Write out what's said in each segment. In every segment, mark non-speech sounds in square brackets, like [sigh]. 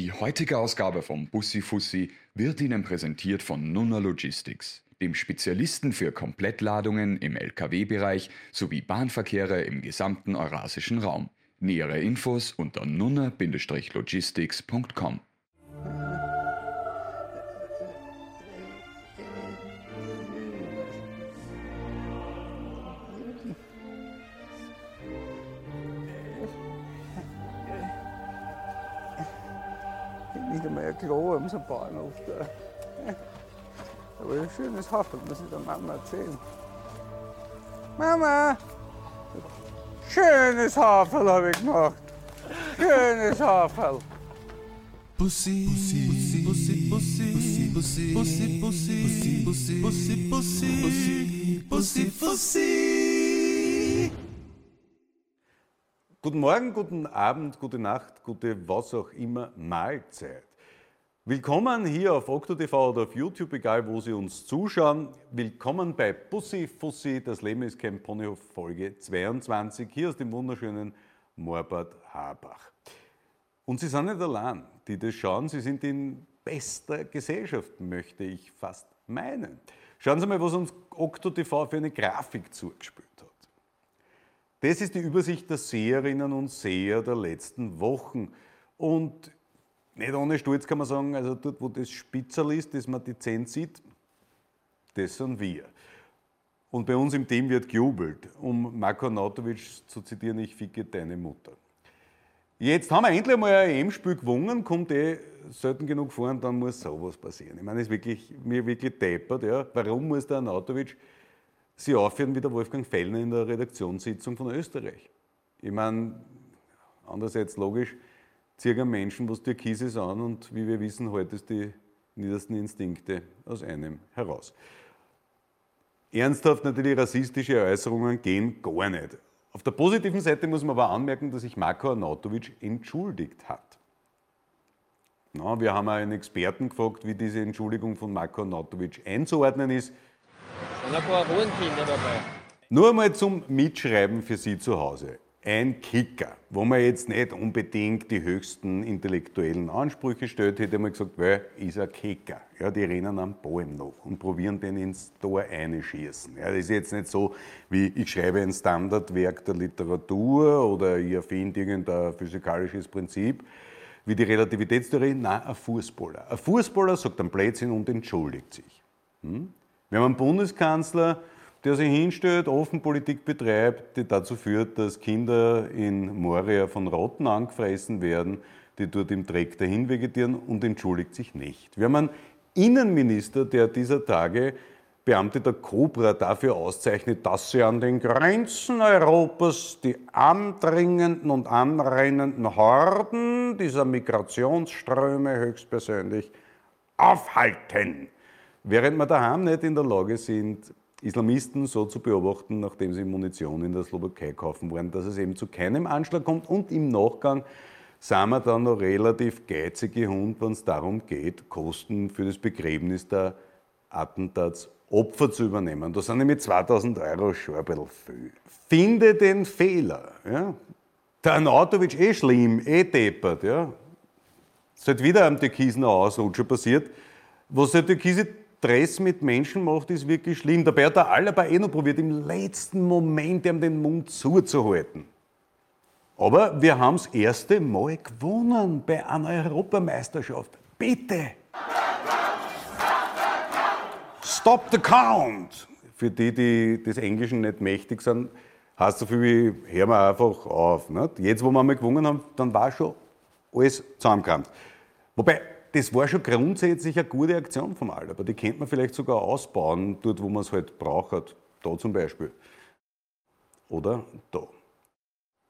Die heutige Ausgabe vom Bussi Fussi wird Ihnen präsentiert von Nunna Logistics, dem Spezialisten für Komplettladungen im Lkw-Bereich sowie Bahnverkehre im gesamten eurasischen Raum. Nähere Infos unter nunna-logistics.com. Klo am Bauernhof da. Aber ein schönes Haus, muss ich der Mama erzählen. Mama! Schönes Haferl habe ich gemacht. Schönes Haferl. Pussy, Pussy, Pussy, Pussy, Pussy, Pussy, Pussy, Pussy, Pussy, Pussy, Pussy, Pussy. Guten Morgen, guten Abend, gute Nacht, gute was auch immer Mahlzeit. Willkommen hier auf OktoTV oder auf YouTube, egal wo Sie uns zuschauen. Willkommen bei Bussi Fussi, das Leben ist kein Ponyhof, Folge 22, hier aus dem wunderschönen Morbad Habach. Und Sie sind nicht allein, die das schauen, Sie sind in bester Gesellschaft, möchte ich fast meinen. Schauen Sie mal, was uns OktoTV für eine Grafik zugespielt hat. Das ist die Übersicht der Seherinnen und Seher der letzten Wochen. Und nicht ohne Stolz kann man sagen, also dort, wo das Spitzerl ist, das man die Zehn sieht, das sind wir. Und bei uns im Team wird gejubelt, um Marko Nautovic zu zitieren, ich ficke deine Mutter. Jetzt haben wir endlich mal ein EM-Spiel gewonnen, kommt eh selten genug vor und dann muss sowas passieren. Ich meine, es ist wirklich, mir wirklich deppert, ja. Warum muss der Nautovic sie aufhören wie der Wolfgang Fellner in der Redaktionssitzung von Österreich? Ich meine, andererseits logisch, circa Menschen, was Türkises an und wie wir wissen, heute ist die niedersten Instinkte aus einem heraus. Ernsthaft natürlich rassistische Äußerungen gehen gar nicht. Auf der positiven Seite muss man aber anmerken, dass sich Marko Arnautovic entschuldigt hat. Na, wir haben einen Experten gefragt, wie diese Entschuldigung von Marko Arnautovic einzuordnen ist. sind ein paar Rosenkinder dabei. Nur mal zum Mitschreiben für Sie zu Hause. Ein Kicker, wo man jetzt nicht unbedingt die höchsten intellektuellen Ansprüche stellt, hätte man gesagt, weil ist ein Kicker. Ja, die rennen am Ball noch und probieren den ins Tor einschießen. Ja, das ist jetzt nicht so, wie ich schreibe ein Standardwerk der Literatur oder ich erfinde irgendein physikalisches Prinzip, wie die Relativitätstheorie. Nein, ein Fußballer. Ein Fußballer sagt einen Blödsinn und entschuldigt sich. Hm? Wir haben Bundeskanzler, der sich hinstellt, offen Politik betreibt, die dazu führt, dass Kinder in Moria von Rotten angefressen werden, die dort im Dreck dahin vegetieren und entschuldigt sich nicht. Wir haben einen Innenminister, der dieser Tage Beamte der Cobra dafür auszeichnet, dass sie an den Grenzen Europas die andringenden und anrennenden Horden dieser Migrationsströme höchstpersönlich aufhalten. Während wir daheim nicht in der Lage sind, Islamisten so zu beobachten, nachdem sie Munition in der Slowakei kaufen wollen, dass es eben zu keinem Anschlag kommt. Und im Nachgang sind wir dann noch relativ geizige Hund, wenn es darum geht, Kosten für das Begräbnis der Attentatsopfer zu übernehmen. Da sind nämlich 2000 Euro schon ein bisschen viel. Finde den Fehler. Ja? Der Anatovic eh schlimm, eh deppert. Ja? Es ist halt wieder am Türkisen Ausrutscher passiert. Was der Türkise Stress mit Menschen macht, ist wirklich schlimm. Dabei hat der Alaba eh noch probiert, im letzten Moment ihm den Mund zuzuhalten. Aber wir haben das erste Mal gewonnen bei einer Europameisterschaft. Bitte! Stop the count! Für die, die des Englischen nicht mächtig sind, heißt so viel wie, hören wir einfach auf. Nicht? Jetzt, wo wir mal gewonnen haben, dann war schon alles zusammengekramt. Wobei, das war schon grundsätzlich eine gute Aktion vom Alaba. Die könnte man vielleicht sogar ausbauen, dort wo man es halt braucht. Da zum Beispiel. Oder da.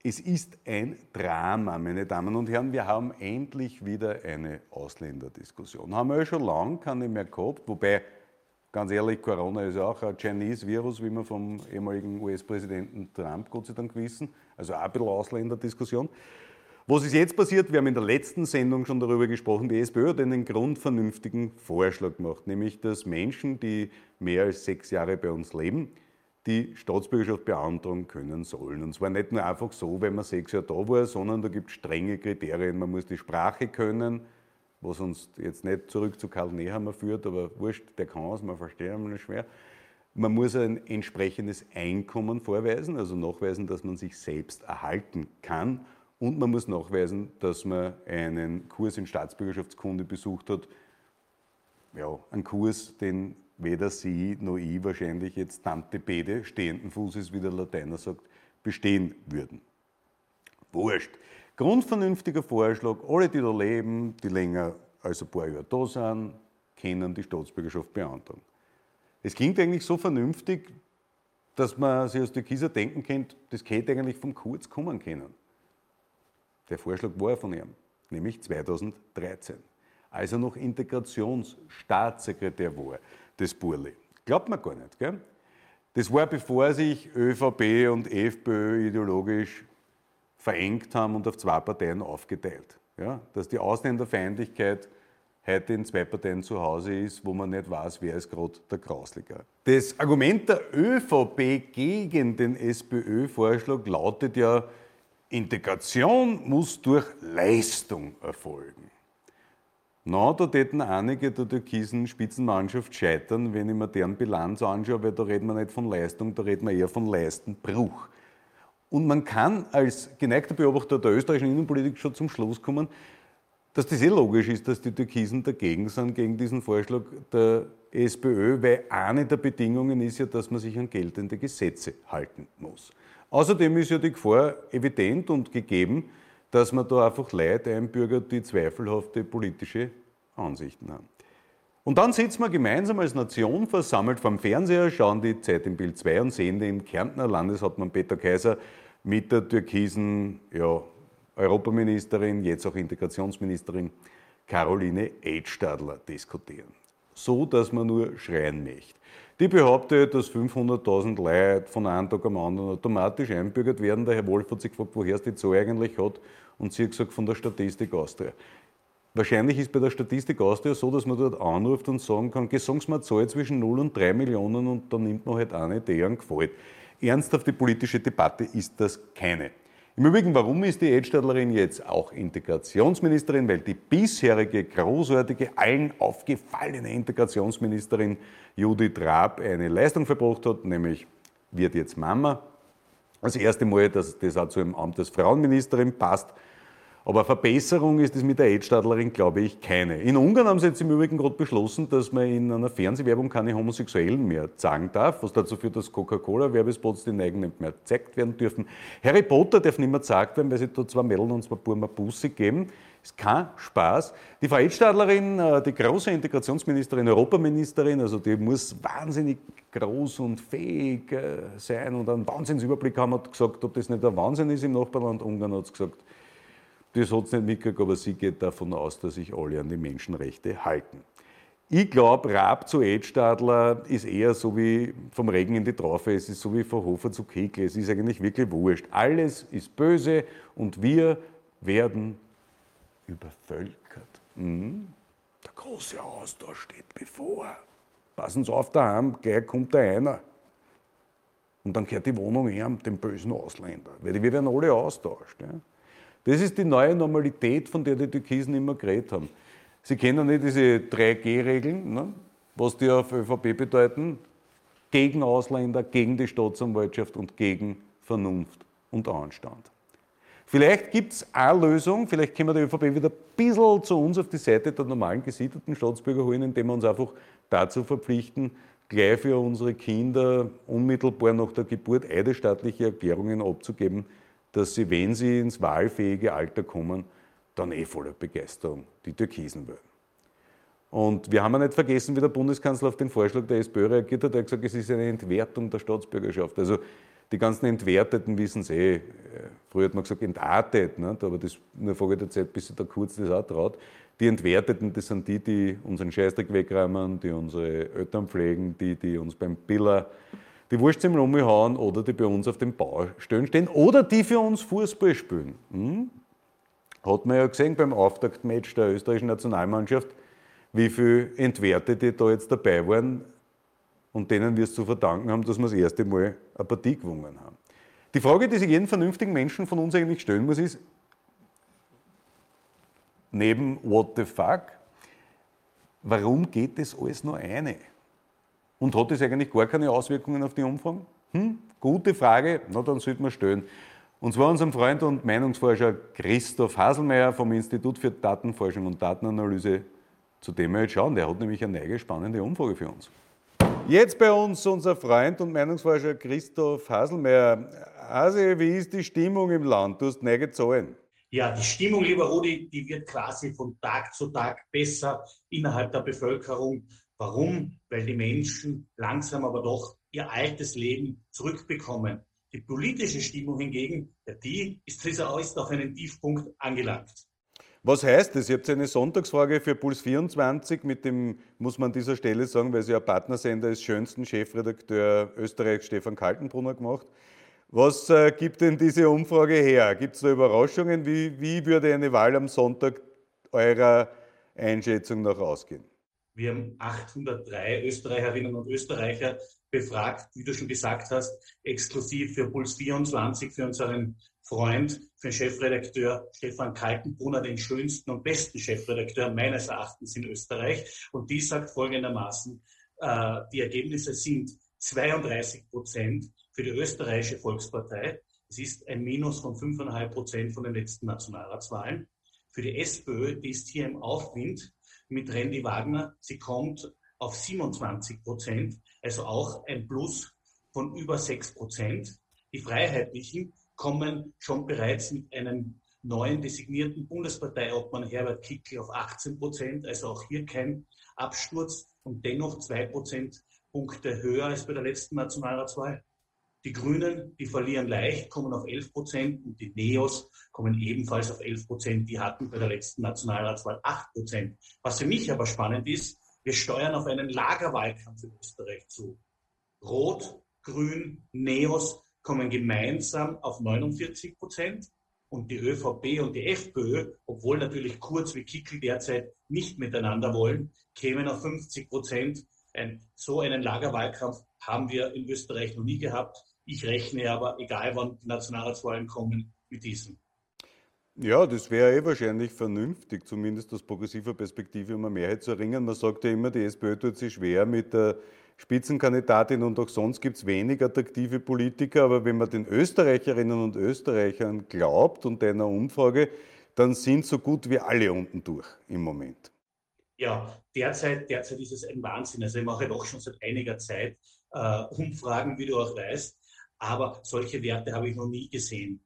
Es ist ein Drama, meine Damen und Herren. Wir haben endlich wieder eine Ausländerdiskussion. Haben wir ja schon lange keine mehr gehabt, wobei, ganz ehrlich, Corona ist ja auch ein Chinese-Virus, wie wir vom ehemaligen US-Präsidenten Trump Gott sei Dank wissen. Also auch ein bisschen Ausländerdiskussion. Was ist jetzt passiert? Wir haben in der letzten Sendung schon darüber gesprochen. Die SPÖ hat einen grundvernünftigen Vorschlag gemacht, nämlich dass Menschen, die mehr als sechs Jahre bei uns leben, die Staatsbürgerschaft beantragen können sollen. Und zwar nicht nur einfach so, wenn man sechs Jahre da war, sondern da gibt es strenge Kriterien. Man muss die Sprache können, was uns jetzt nicht zurück zu Karl Nehammer führt, aber wurscht, der kann es, man versteht ihn schwer. Man muss ein entsprechendes Einkommen vorweisen, also nachweisen, dass man sich selbst erhalten kann. Und man muss nachweisen, dass man einen Kurs in Staatsbürgerschaftskunde besucht hat. Ja, ein Kurs, den weder Sie noch ich wahrscheinlich jetzt Tante Bede stehenden Fußes, wie der Lateiner sagt, bestehen würden. Wurscht. Grundvernünftiger Vorschlag, alle, die da leben, die länger als ein paar Jahre da sind, können die Staatsbürgerschaft beantragen. Es klingt eigentlich so vernünftig, dass man sich aus der Kieser denken könnte, das hätte eigentlich vom Kurz kommen können. Der Vorschlag war von ihm, nämlich 2013, als er noch Integrationsstaatssekretär war, des Burli. Glaubt man gar nicht, gell? Das war bevor sich ÖVP und FPÖ ideologisch verengt haben und auf zwei Parteien aufgeteilt. Ja? Dass die Ausländerfeindlichkeit heute in zwei Parteien zu Hause ist, wo man nicht weiß, wer ist gerade der Grausliger. Das Argument der ÖVP gegen den SPÖ-Vorschlag lautet ja, Integration muss durch Leistung erfolgen. Na, da täten einige der türkisen Spitzenmannschaft scheitern, wenn ich mir deren Bilanz anschaue, weil da reden wir nicht von Leistung, da reden wir eher von Leistenbruch. Und man kann als geneigter Beobachter der österreichischen Innenpolitik schon zum Schluss kommen, dass das eh logisch ist, dass die Türkisen dagegen sind, gegen diesen Vorschlag der SPÖ, weil eine der Bedingungen ist ja, dass man sich an geltende Gesetze halten muss. Außerdem ist ja die Gefahr evident und gegeben, dass man da einfach Leute einbürgert, die zweifelhafte politische Ansichten haben. Und dann sitzen wir gemeinsam als Nation versammelt vom Fernseher, schauen die Zeit im Bild 2 und sehen den Kärntner Landeshauptmann Peter Kaiser mit der türkisen ja, Europaministerin, jetzt auch Integrationsministerin Caroline Edstadler diskutieren. So, dass man nur schreien möchte. Die behauptet, dass 500.000 Leute von einem Tag am anderen automatisch einbürgert werden. Der Herr Wolf hat sich gefragt, woher es die Zahl eigentlich hat. Und sie hat gesagt, von der Statistik Austria. Wahrscheinlich ist bei der Statistik Austria so, dass man dort anruft und sagen kann, Sie mir Zahl zwischen 0 und 3 Millionen und dann nimmt man halt eine, die einem gefällt. Ernsthafte politische Debatte ist das keine. Im Übrigen, warum ist die Edstadlerin jetzt auch Integrationsministerin? Weil die bisherige großartige, allen aufgefallene Integrationsministerin Judith Raab eine Leistung verbracht hat, nämlich wird jetzt Mama. Das erste Mal, dass das auch zu einem Amt als Frauenministerin passt. Aber Verbesserung ist es mit der Edstadlerin, glaube ich, keine. In Ungarn haben sie jetzt im Übrigen gerade beschlossen, dass man in einer Fernsehwerbung keine Homosexuellen mehr sagen darf, was dazu führt, dass Coca-Cola-Werbespots den eigenen nicht mehr gezeigt werden dürfen. Harry Potter darf nicht mehr gezeigt werden, weil sie da zwei Mädels und zwei Burma Busse geben. Ist kein Spaß. Die Frau Edstadlerin, äh, die große Integrationsministerin, Europaministerin, also die muss wahnsinnig groß und fähig äh, sein und einen Wahnsinnsüberblick haben, hat gesagt, ob das nicht ein Wahnsinn ist im Nachbarland Ungarn, hat gesagt, das hat es nicht mitgekriegt, aber sie geht davon aus, dass sich alle an die Menschenrechte halten. Ich glaube, Raab zu Edstadler ist eher so wie vom Regen in die Traufe, es ist so wie von Hofer zu Kekle, es ist eigentlich wirklich wurscht. Alles ist böse und wir werden übervölkert. Mhm. Der große Austausch steht bevor. Passen Sie auf daheim, gleich kommt da einer. Und dann gehört die Wohnung her dem bösen Ausländer. Weil wir werden alle austauscht. Ja. Das ist die neue Normalität, von der die Türkisen immer geredet haben. Sie kennen nicht diese 3G-Regeln, ne? was die auf ÖVP bedeuten. Gegen Ausländer, gegen die Staatsanwaltschaft und gegen Vernunft und Anstand. Vielleicht gibt es eine Lösung, vielleicht können wir die ÖVP wieder ein bisschen zu uns auf die Seite der normalen gesiedelten Staatsbürger holen, indem wir uns einfach dazu verpflichten, gleich für unsere Kinder unmittelbar nach der Geburt eidesstaatliche Erklärungen abzugeben, dass sie, wenn sie ins wahlfähige Alter kommen, dann eh voller Begeisterung die Türkisen wählen. Und wir haben ja nicht vergessen, wie der Bundeskanzler auf den Vorschlag der SPÖ reagiert hat. Er hat gesagt, es ist eine Entwertung der Staatsbürgerschaft. Also die ganzen Entwerteten wissen es eh. Früher hat man gesagt, entartet, nicht? aber das nur eine Frage der Zeit, bis sich der Kurz das auch traut. Die Entwerteten, das sind die, die unseren Scheißdreck wegräumen, die unsere Eltern pflegen, die, die uns beim Biller die Wurstzimmer umhauen oder die bei uns auf den Baustellen stehen oder die für uns Fußball spielen. Hm? Hat man ja gesehen beim Auftaktmatch der österreichischen Nationalmannschaft, wie viele Entwertete da jetzt dabei waren und denen wir es zu verdanken haben, dass wir das erste Mal eine Partie gewonnen haben. Die Frage, die sich jeden vernünftigen Menschen von uns eigentlich stellen muss, ist, neben What the fuck, warum geht das alles nur eine? Und hat das eigentlich gar keine Auswirkungen auf die Umfragen? Hm? Gute Frage, na dann sollte man stellen. Und zwar unserem Freund und Meinungsforscher Christoph Haselmeier vom Institut für Datenforschung und Datenanalyse, zu dem wir jetzt schauen. Der hat nämlich eine neue spannende Umfrage für uns. Jetzt bei uns unser Freund und Meinungsforscher Christoph Haselmeier. Hase, wie ist die Stimmung im Land? Du hast neue Zahlen. Ja, die Stimmung, lieber Rudi, die wird quasi von Tag zu Tag besser innerhalb der Bevölkerung. Warum? Weil die Menschen langsam aber doch ihr altes Leben zurückbekommen. Die politische Stimmung hingegen, die ist, ist auf einen Tiefpunkt angelangt. Was heißt das? Ihr habt eine Sonntagsfrage für Puls 24 mit dem, muss man an dieser Stelle sagen, weil sie ja Partnersender ist, schönsten Chefredakteur Österreich Stefan Kaltenbrunner gemacht. Was äh, gibt denn diese Umfrage her? Gibt es da Überraschungen? Wie, wie würde eine Wahl am Sonntag eurer Einschätzung nach ausgehen? Wir haben 803 Österreicherinnen und Österreicher befragt, wie du schon gesagt hast, exklusiv für Puls 24, für unseren Freund, für den Chefredakteur Stefan Kaltenbrunner, den schönsten und besten Chefredakteur meines Erachtens in Österreich. Und die sagt folgendermaßen, äh, die Ergebnisse sind 32 Prozent für die österreichische Volkspartei. Es ist ein Minus von 5,5 Prozent von den letzten Nationalratswahlen. Für die SPÖ, die ist hier im Aufwind mit Randy Wagner. Sie kommt auf 27 Prozent, also auch ein Plus von über 6 Prozent. Die Freiheitlichen kommen schon bereits mit einem neuen designierten Bundesparteiobmann Herbert Kickl auf 18 Prozent, also auch hier kein Absturz und dennoch zwei Prozentpunkte höher als bei der letzten Nationalratswahl. Die Grünen, die verlieren leicht, kommen auf 11 Prozent und die Neos kommen ebenfalls auf 11 Prozent. Die hatten bei der letzten Nationalratswahl 8 Prozent. Was für mich aber spannend ist, wir steuern auf einen Lagerwahlkampf in Österreich zu. Rot, Grün, Neos kommen gemeinsam auf 49 Prozent und die ÖVP und die FPÖ, obwohl natürlich Kurz wie Kickel derzeit nicht miteinander wollen, kämen auf 50 Prozent. Ein, so einen Lagerwahlkampf haben wir in Österreich noch nie gehabt. Ich rechne aber, egal wann die Nationalratswahlen kommen, mit diesem. Ja, das wäre eh wahrscheinlich vernünftig, zumindest aus progressiver Perspektive, um eine Mehrheit zu erringen. Man sagt ja immer, die SPÖ tut sich schwer mit der Spitzenkandidatin und auch sonst gibt es wenig attraktive Politiker. Aber wenn man den Österreicherinnen und Österreichern glaubt und einer Umfrage, dann sind so gut wie alle unten durch im Moment. Ja, derzeit, derzeit ist es ein Wahnsinn. Also ich mache doch schon seit einiger Zeit äh, Umfragen, wie du auch weißt. Aber solche Werte habe ich noch nie gesehen.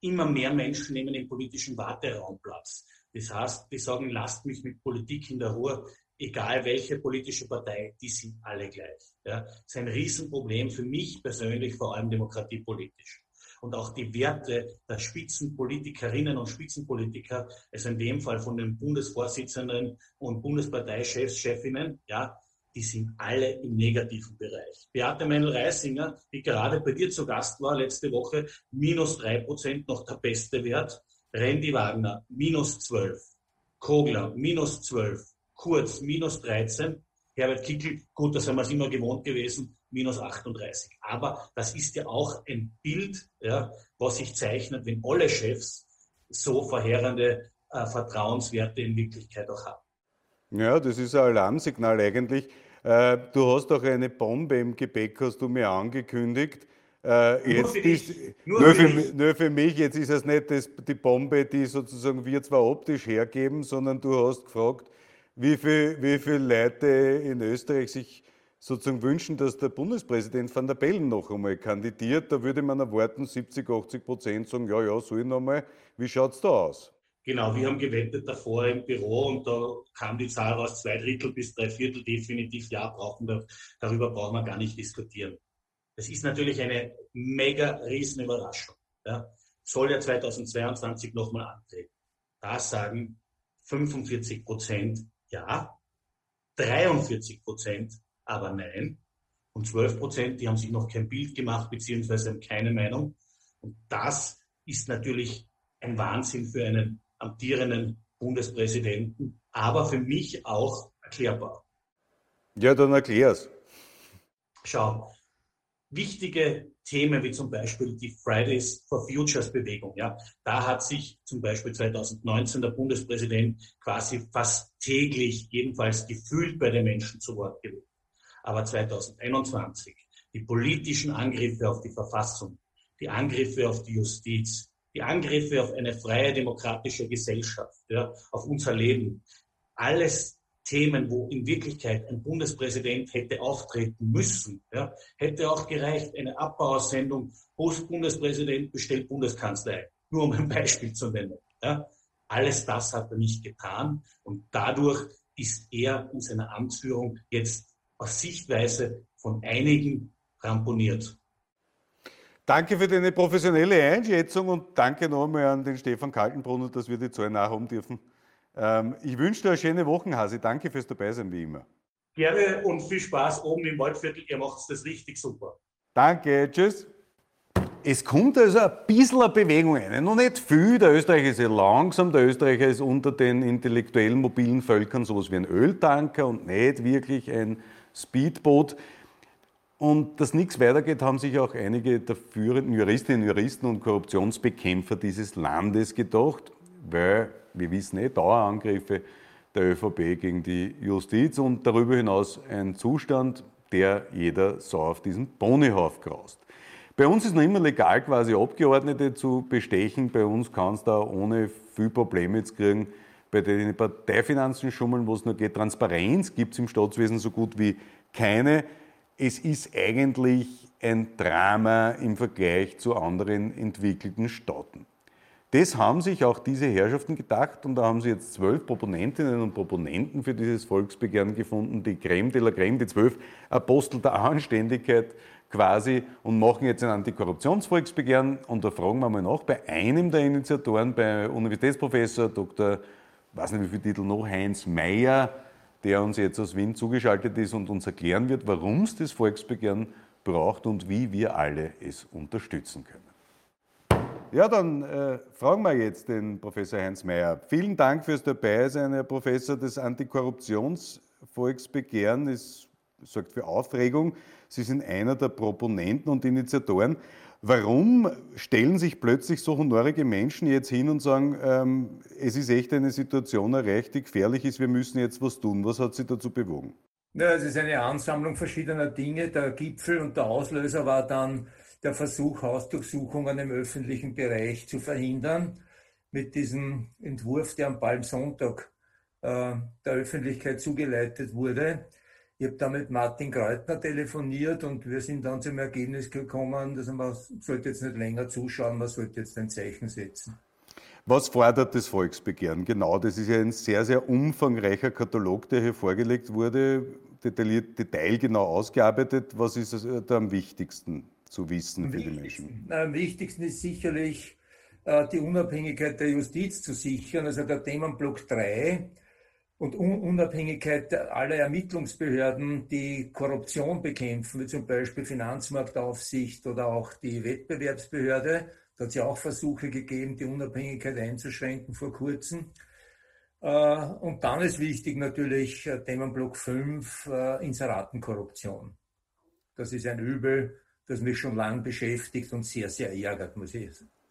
Immer mehr Menschen nehmen im politischen Warteraum Platz. Das heißt, die sagen, lasst mich mit Politik in der Ruhe, egal welche politische Partei, die sind alle gleich. Ja, das ist ein Riesenproblem für mich persönlich, vor allem demokratiepolitisch. Und auch die Werte der Spitzenpolitikerinnen und Spitzenpolitiker, also in dem Fall von den Bundesvorsitzenden und Bundesparteichefs, Chefinnen, ja, die sind alle im negativen Bereich. Beate Meinl-Reisinger, die gerade bei dir zu Gast war letzte Woche, minus drei Prozent noch der beste Wert. Randy Wagner, minus zwölf. Kogler, minus zwölf. Kurz, minus 13. Herbert Kickel, gut, das haben wir es immer gewohnt gewesen, minus 38. Aber das ist ja auch ein Bild, ja, was sich zeichnet, wenn alle Chefs so verheerende äh, Vertrauenswerte in Wirklichkeit auch haben. Ja, das ist ein Alarmsignal eigentlich. Äh, du hast auch eine Bombe im Gepäck, hast du mir angekündigt. Äh, jetzt nur, für ist, nur, nur, für, nur, für mich, jetzt ist es nicht das, die Bombe, die sozusagen wir zwar optisch hergeben, sondern du hast gefragt, wie viele wie viel Leute in Österreich sich sozusagen wünschen, dass der Bundespräsident van der Bellen noch einmal kandidiert. Da würde man erwarten, 70, 80 Prozent sagen, ja, ja, soll ich noch mal. Wie schaut es da aus? Genau, wir haben gewettet davor im Büro und da kam die Zahl raus, zwei Drittel bis drei Viertel definitiv ja brauchen wir, darüber brauchen wir gar nicht diskutieren. Das ist natürlich eine mega riesen Überraschung. Ja. Soll ja 2022 nochmal antreten. Da sagen 45 Prozent ja, 43 Prozent aber nein und 12 Prozent, die haben sich noch kein Bild gemacht beziehungsweise haben keine Meinung. Und das ist natürlich ein Wahnsinn für einen amtierenden Bundespräsidenten, aber für mich auch erklärbar. Ja, dann erklär's. Schau, wichtige Themen wie zum Beispiel die Fridays for Futures Bewegung. Ja, da hat sich zum Beispiel 2019 der Bundespräsident quasi fast täglich jedenfalls gefühlt bei den Menschen zu Wort gewählt. Aber 2021 die politischen Angriffe auf die Verfassung, die Angriffe auf die Justiz, die Angriffe auf eine freie demokratische Gesellschaft, ja, auf unser Leben, alles Themen, wo in Wirklichkeit ein Bundespräsident hätte auftreten müssen. Ja, hätte auch gereicht, eine Abbauersendung, Post-Bundespräsident bestellt Bundeskanzler ein. Nur um ein Beispiel zu nennen. Ja, alles das hat er nicht getan und dadurch ist er in seiner Amtsführung jetzt aus Sichtweise von einigen ramponiert. Danke für deine professionelle Einschätzung und danke nochmal an den Stefan Kaltenbrunner, dass wir die Zahlen nachhaben dürfen. Ähm, ich wünsche dir eine schöne Woche, Hasi. Danke fürs Dabeisein, wie immer. Gerne und viel Spaß oben im Waldviertel. Ihr macht das richtig super. Danke, tschüss. Es kommt also ein bisschen eine Bewegung rein. Noch nicht viel. Der Österreicher ist sehr langsam. Der Österreicher ist unter den intellektuellen mobilen Völkern sowas wie ein Öltanker und nicht wirklich ein Speedboot. Und dass nichts weitergeht, haben sich auch einige der führenden Juristinnen, Juristen und Korruptionsbekämpfer dieses Landes gedacht, weil wir wissen eh, Dauerangriffe der ÖVP gegen die Justiz und darüber hinaus ein Zustand, der jeder so auf diesen Ponyhof graust. Bei uns ist noch immer legal, quasi Abgeordnete zu bestechen. Bei uns kann es da ohne viel Probleme jetzt kriegen, bei den Parteifinanzen schummeln, wo es nur geht. Transparenz gibt es im Staatswesen so gut wie keine. Es ist eigentlich ein Drama im Vergleich zu anderen entwickelten Staaten. Das haben sich auch diese Herrschaften gedacht und da haben sie jetzt zwölf Proponentinnen und Proponenten für dieses Volksbegehren gefunden, die Creme de la Creme, die zwölf Apostel der Anständigkeit quasi und machen jetzt ein Antikorruptionsvolksbegehren und da fragen wir mal nach, bei einem der Initiatoren, bei Universitätsprofessor Dr. weiß nicht wie viel Titel noch, Heinz Mayer, der uns jetzt aus Wien zugeschaltet ist und uns erklären wird, warum es das Volksbegehren braucht und wie wir alle es unterstützen können. Ja, dann äh, fragen wir jetzt den Professor Heinz Mayer. Vielen Dank fürs Dabeisein, Herr Professor. Das Antikorruptionsvolksbegehren ist, sorgt für Aufregung. Sie sind einer der Proponenten und Initiatoren. Warum stellen sich plötzlich so honorige Menschen jetzt hin und sagen, ähm, es ist echt eine Situation erreicht, die gefährlich ist, wir müssen jetzt was tun? Was hat Sie dazu bewogen? Ja, es ist eine Ansammlung verschiedener Dinge. Der Gipfel und der Auslöser war dann der Versuch, Hausdurchsuchungen im öffentlichen Bereich zu verhindern, mit diesem Entwurf, der am Palmsonntag äh, der Öffentlichkeit zugeleitet wurde. Ich habe da mit Martin Kreutner telefoniert und wir sind dann zum Ergebnis gekommen, dass man sollte jetzt nicht länger zuschauen, man sollte jetzt ein Zeichen setzen. Was fordert das Volksbegehren? Genau, das ist ja ein sehr, sehr umfangreicher Katalog, der hier vorgelegt wurde, detailliert, detailgenau ausgearbeitet. Was ist da am wichtigsten? zu wissen für die Menschen? Am wichtigsten ist sicherlich äh, die Unabhängigkeit der Justiz zu sichern, also der Themenblock 3 und Unabhängigkeit aller Ermittlungsbehörden, die Korruption bekämpfen, wie zum Beispiel Finanzmarktaufsicht oder auch die Wettbewerbsbehörde. Da hat es ja auch Versuche gegeben, die Unabhängigkeit einzuschränken vor kurzem. Äh, und dann ist wichtig natürlich äh, Themenblock 5, Inseratenkorruption. Das ist ein Übel, das mich schon lange beschäftigt und sehr, sehr ärgert, muss ich sagen.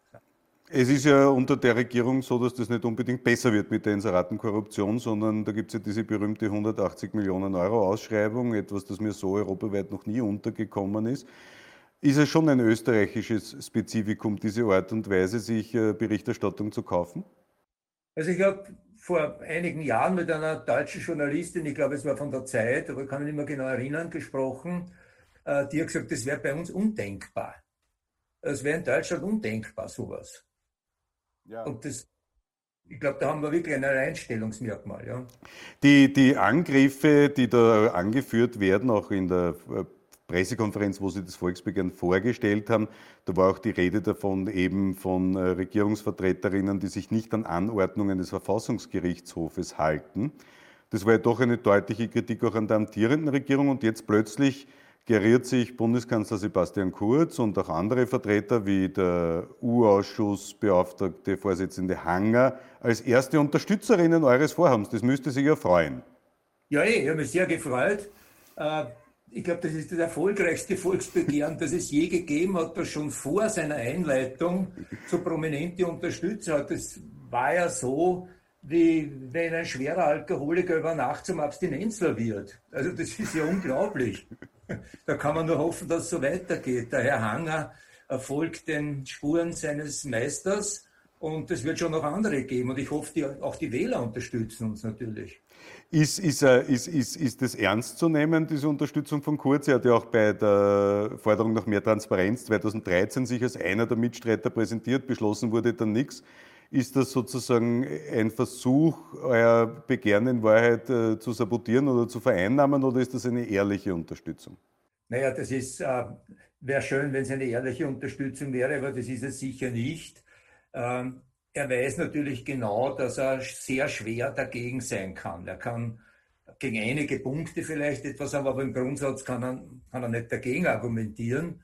Es ist ja unter der Regierung so, dass das nicht unbedingt besser wird mit der Inseratenkorruption, sondern da gibt es ja diese berühmte 180 Millionen Euro Ausschreibung, etwas, das mir so europaweit noch nie untergekommen ist. Ist es schon ein österreichisches Spezifikum, diese Art und Weise, sich äh, Berichterstattung zu kaufen? Also ich habe vor einigen Jahren mit einer deutschen Journalistin, ich glaube es war von der Zeit, aber ich kann mich nicht mehr genau erinnern, gesprochen, äh, die hat gesagt, das wäre bei uns undenkbar. Es wäre in Deutschland undenkbar, sowas. Ja. Und das, ich glaube, da haben wir wirklich ein Alleinstellungsmerkmal. Ja. Die, die Angriffe, die da angeführt werden, auch in der äh, Pressekonferenz, wo Sie das Volksbegehren vorgestellt haben, da war auch die Rede davon, eben von äh, Regierungsvertreterinnen, die sich nicht an Anordnungen des Verfassungsgerichtshofes halten. Das war ja doch eine deutliche Kritik auch an der amtierenden Regierung und jetzt plötzlich geriert sich Bundeskanzler Sebastian Kurz und auch andere Vertreter wie der U-Ausschussbeauftragte Vorsitzende Hanger als erste Unterstützerinnen eures Vorhabens. Das müsste Sie ja freuen. Ja, ich habe mich sehr gefreut. Äh, ich glaube, das ist das erfolgreichste Volksbegehren, das es je gegeben hat, das schon vor seiner Einleitung so prominente Unterstützer hat. Das war ja so, wie wenn ein schwerer Alkoholiker über Nacht zum Abstinenzler wird. Also das ist ja unglaublich. [laughs] Da kann man nur hoffen, dass es so weitergeht. Der Herr Hanger folgt den Spuren seines Meisters und es wird schon noch andere geben. Und ich hoffe, die, auch die Wähler unterstützen uns natürlich. Ist, ist, ist, ist, ist das ernst zu nehmen, diese Unterstützung von Kurz? Er hat ja auch bei der Forderung nach mehr Transparenz 2013 sich als einer der Mitstreiter präsentiert, beschlossen wurde dann nichts. Ist das sozusagen ein Versuch, euer Begehren in Wahrheit äh, zu sabotieren oder zu vereinnahmen oder ist das eine ehrliche Unterstützung? Naja, das ist, äh, wäre schön, wenn es eine ehrliche Unterstützung wäre, aber das ist es sicher nicht. Ähm, er weiß natürlich genau, dass er sehr schwer dagegen sein kann. Er kann gegen einige Punkte vielleicht etwas haben, aber im Grundsatz kann er, kann er nicht dagegen argumentieren.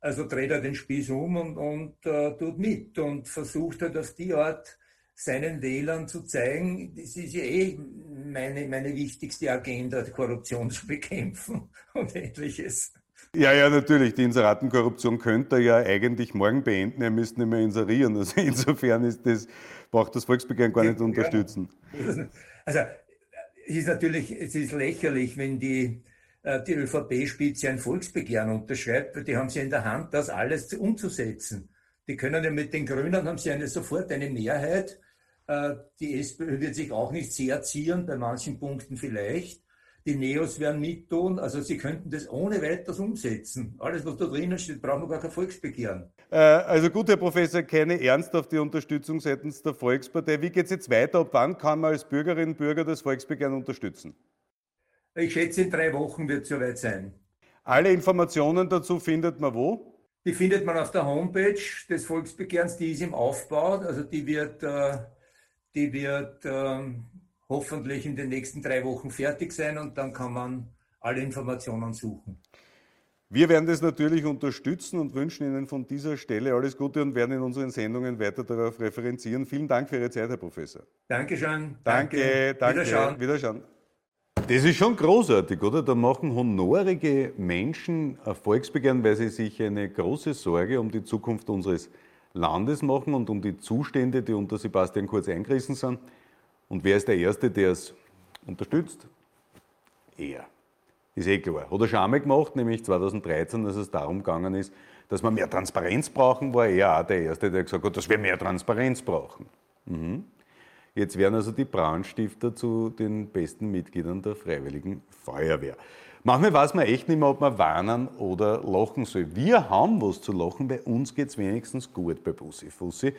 Also dreht er den Spieß um und, und äh, tut mit und versucht halt auf die Art seinen Wählern zu zeigen, das ist ja eh meine, meine wichtigste Agenda, Korruption zu bekämpfen [laughs] und ähnliches. Ja, ja, natürlich. Die Inseratenkorruption könnte er ja eigentlich morgen beenden. Er müsste nicht mehr inserieren. Also [laughs] insofern ist das, braucht das Volksbegehren gar nicht unterstützen. Also es ist natürlich, es ist lächerlich, wenn die, die ÖVP-Spitze ein Volksbegehren unterschreibt, die haben sie in der Hand, das alles umzusetzen. Die können ja mit den Grünen, haben sie eine, sofort eine Mehrheit. Äh, die SPÖ wird sich auch nicht sehr zieren, bei manchen Punkten vielleicht die Neos werden mittun. Also sie könnten das ohne weiteres umsetzen. Alles, was da drinnen steht, brauchen wir gar kein Volksbegehren. Äh, also gut, Herr Professor, keine ernsthafte Unterstützung seitens der Volkspartei. Wie geht es jetzt weiter? Ab wann kann man als Bürgerinnen und Bürger das Volksbegehren unterstützen? Ich schätze, in drei Wochen wird es soweit sein. Alle Informationen dazu findet man wo? Die findet man auf der Homepage des Volksbegehrens, die ist im Aufbau. Also die wird, äh, die wird ähm, hoffentlich in den nächsten drei Wochen fertig sein und dann kann man alle Informationen suchen. Wir werden das natürlich unterstützen und wünschen Ihnen von dieser Stelle alles Gute und werden in unseren Sendungen weiter darauf referenzieren. Vielen Dank für Ihre Zeit, Herr Professor. Dankeschön. Danke, danke. Wiederschauen. Wiederschauen. Das ist schon großartig, oder? Da machen honorige Menschen Erfolgsbegehren, weil sie sich eine große Sorge um die Zukunft unseres Landes machen und um die Zustände, die unter Sebastian Kurz eingerissen sind. Und wer ist der Erste, der es unterstützt? Er. Ist eh klar. Hat er schon einmal gemacht, nämlich 2013, als es darum gegangen ist, dass wir mehr Transparenz brauchen, war er auch der Erste, der gesagt hat, dass wir mehr Transparenz brauchen. Mhm. Jetzt werden also die Brandstifter zu den besten Mitgliedern der Freiwilligen Feuerwehr. Manchmal weiß man echt nicht mehr, ob man warnen oder lachen soll. Wir haben was zu lachen, bei uns geht es wenigstens gut bei Bussi Fussi.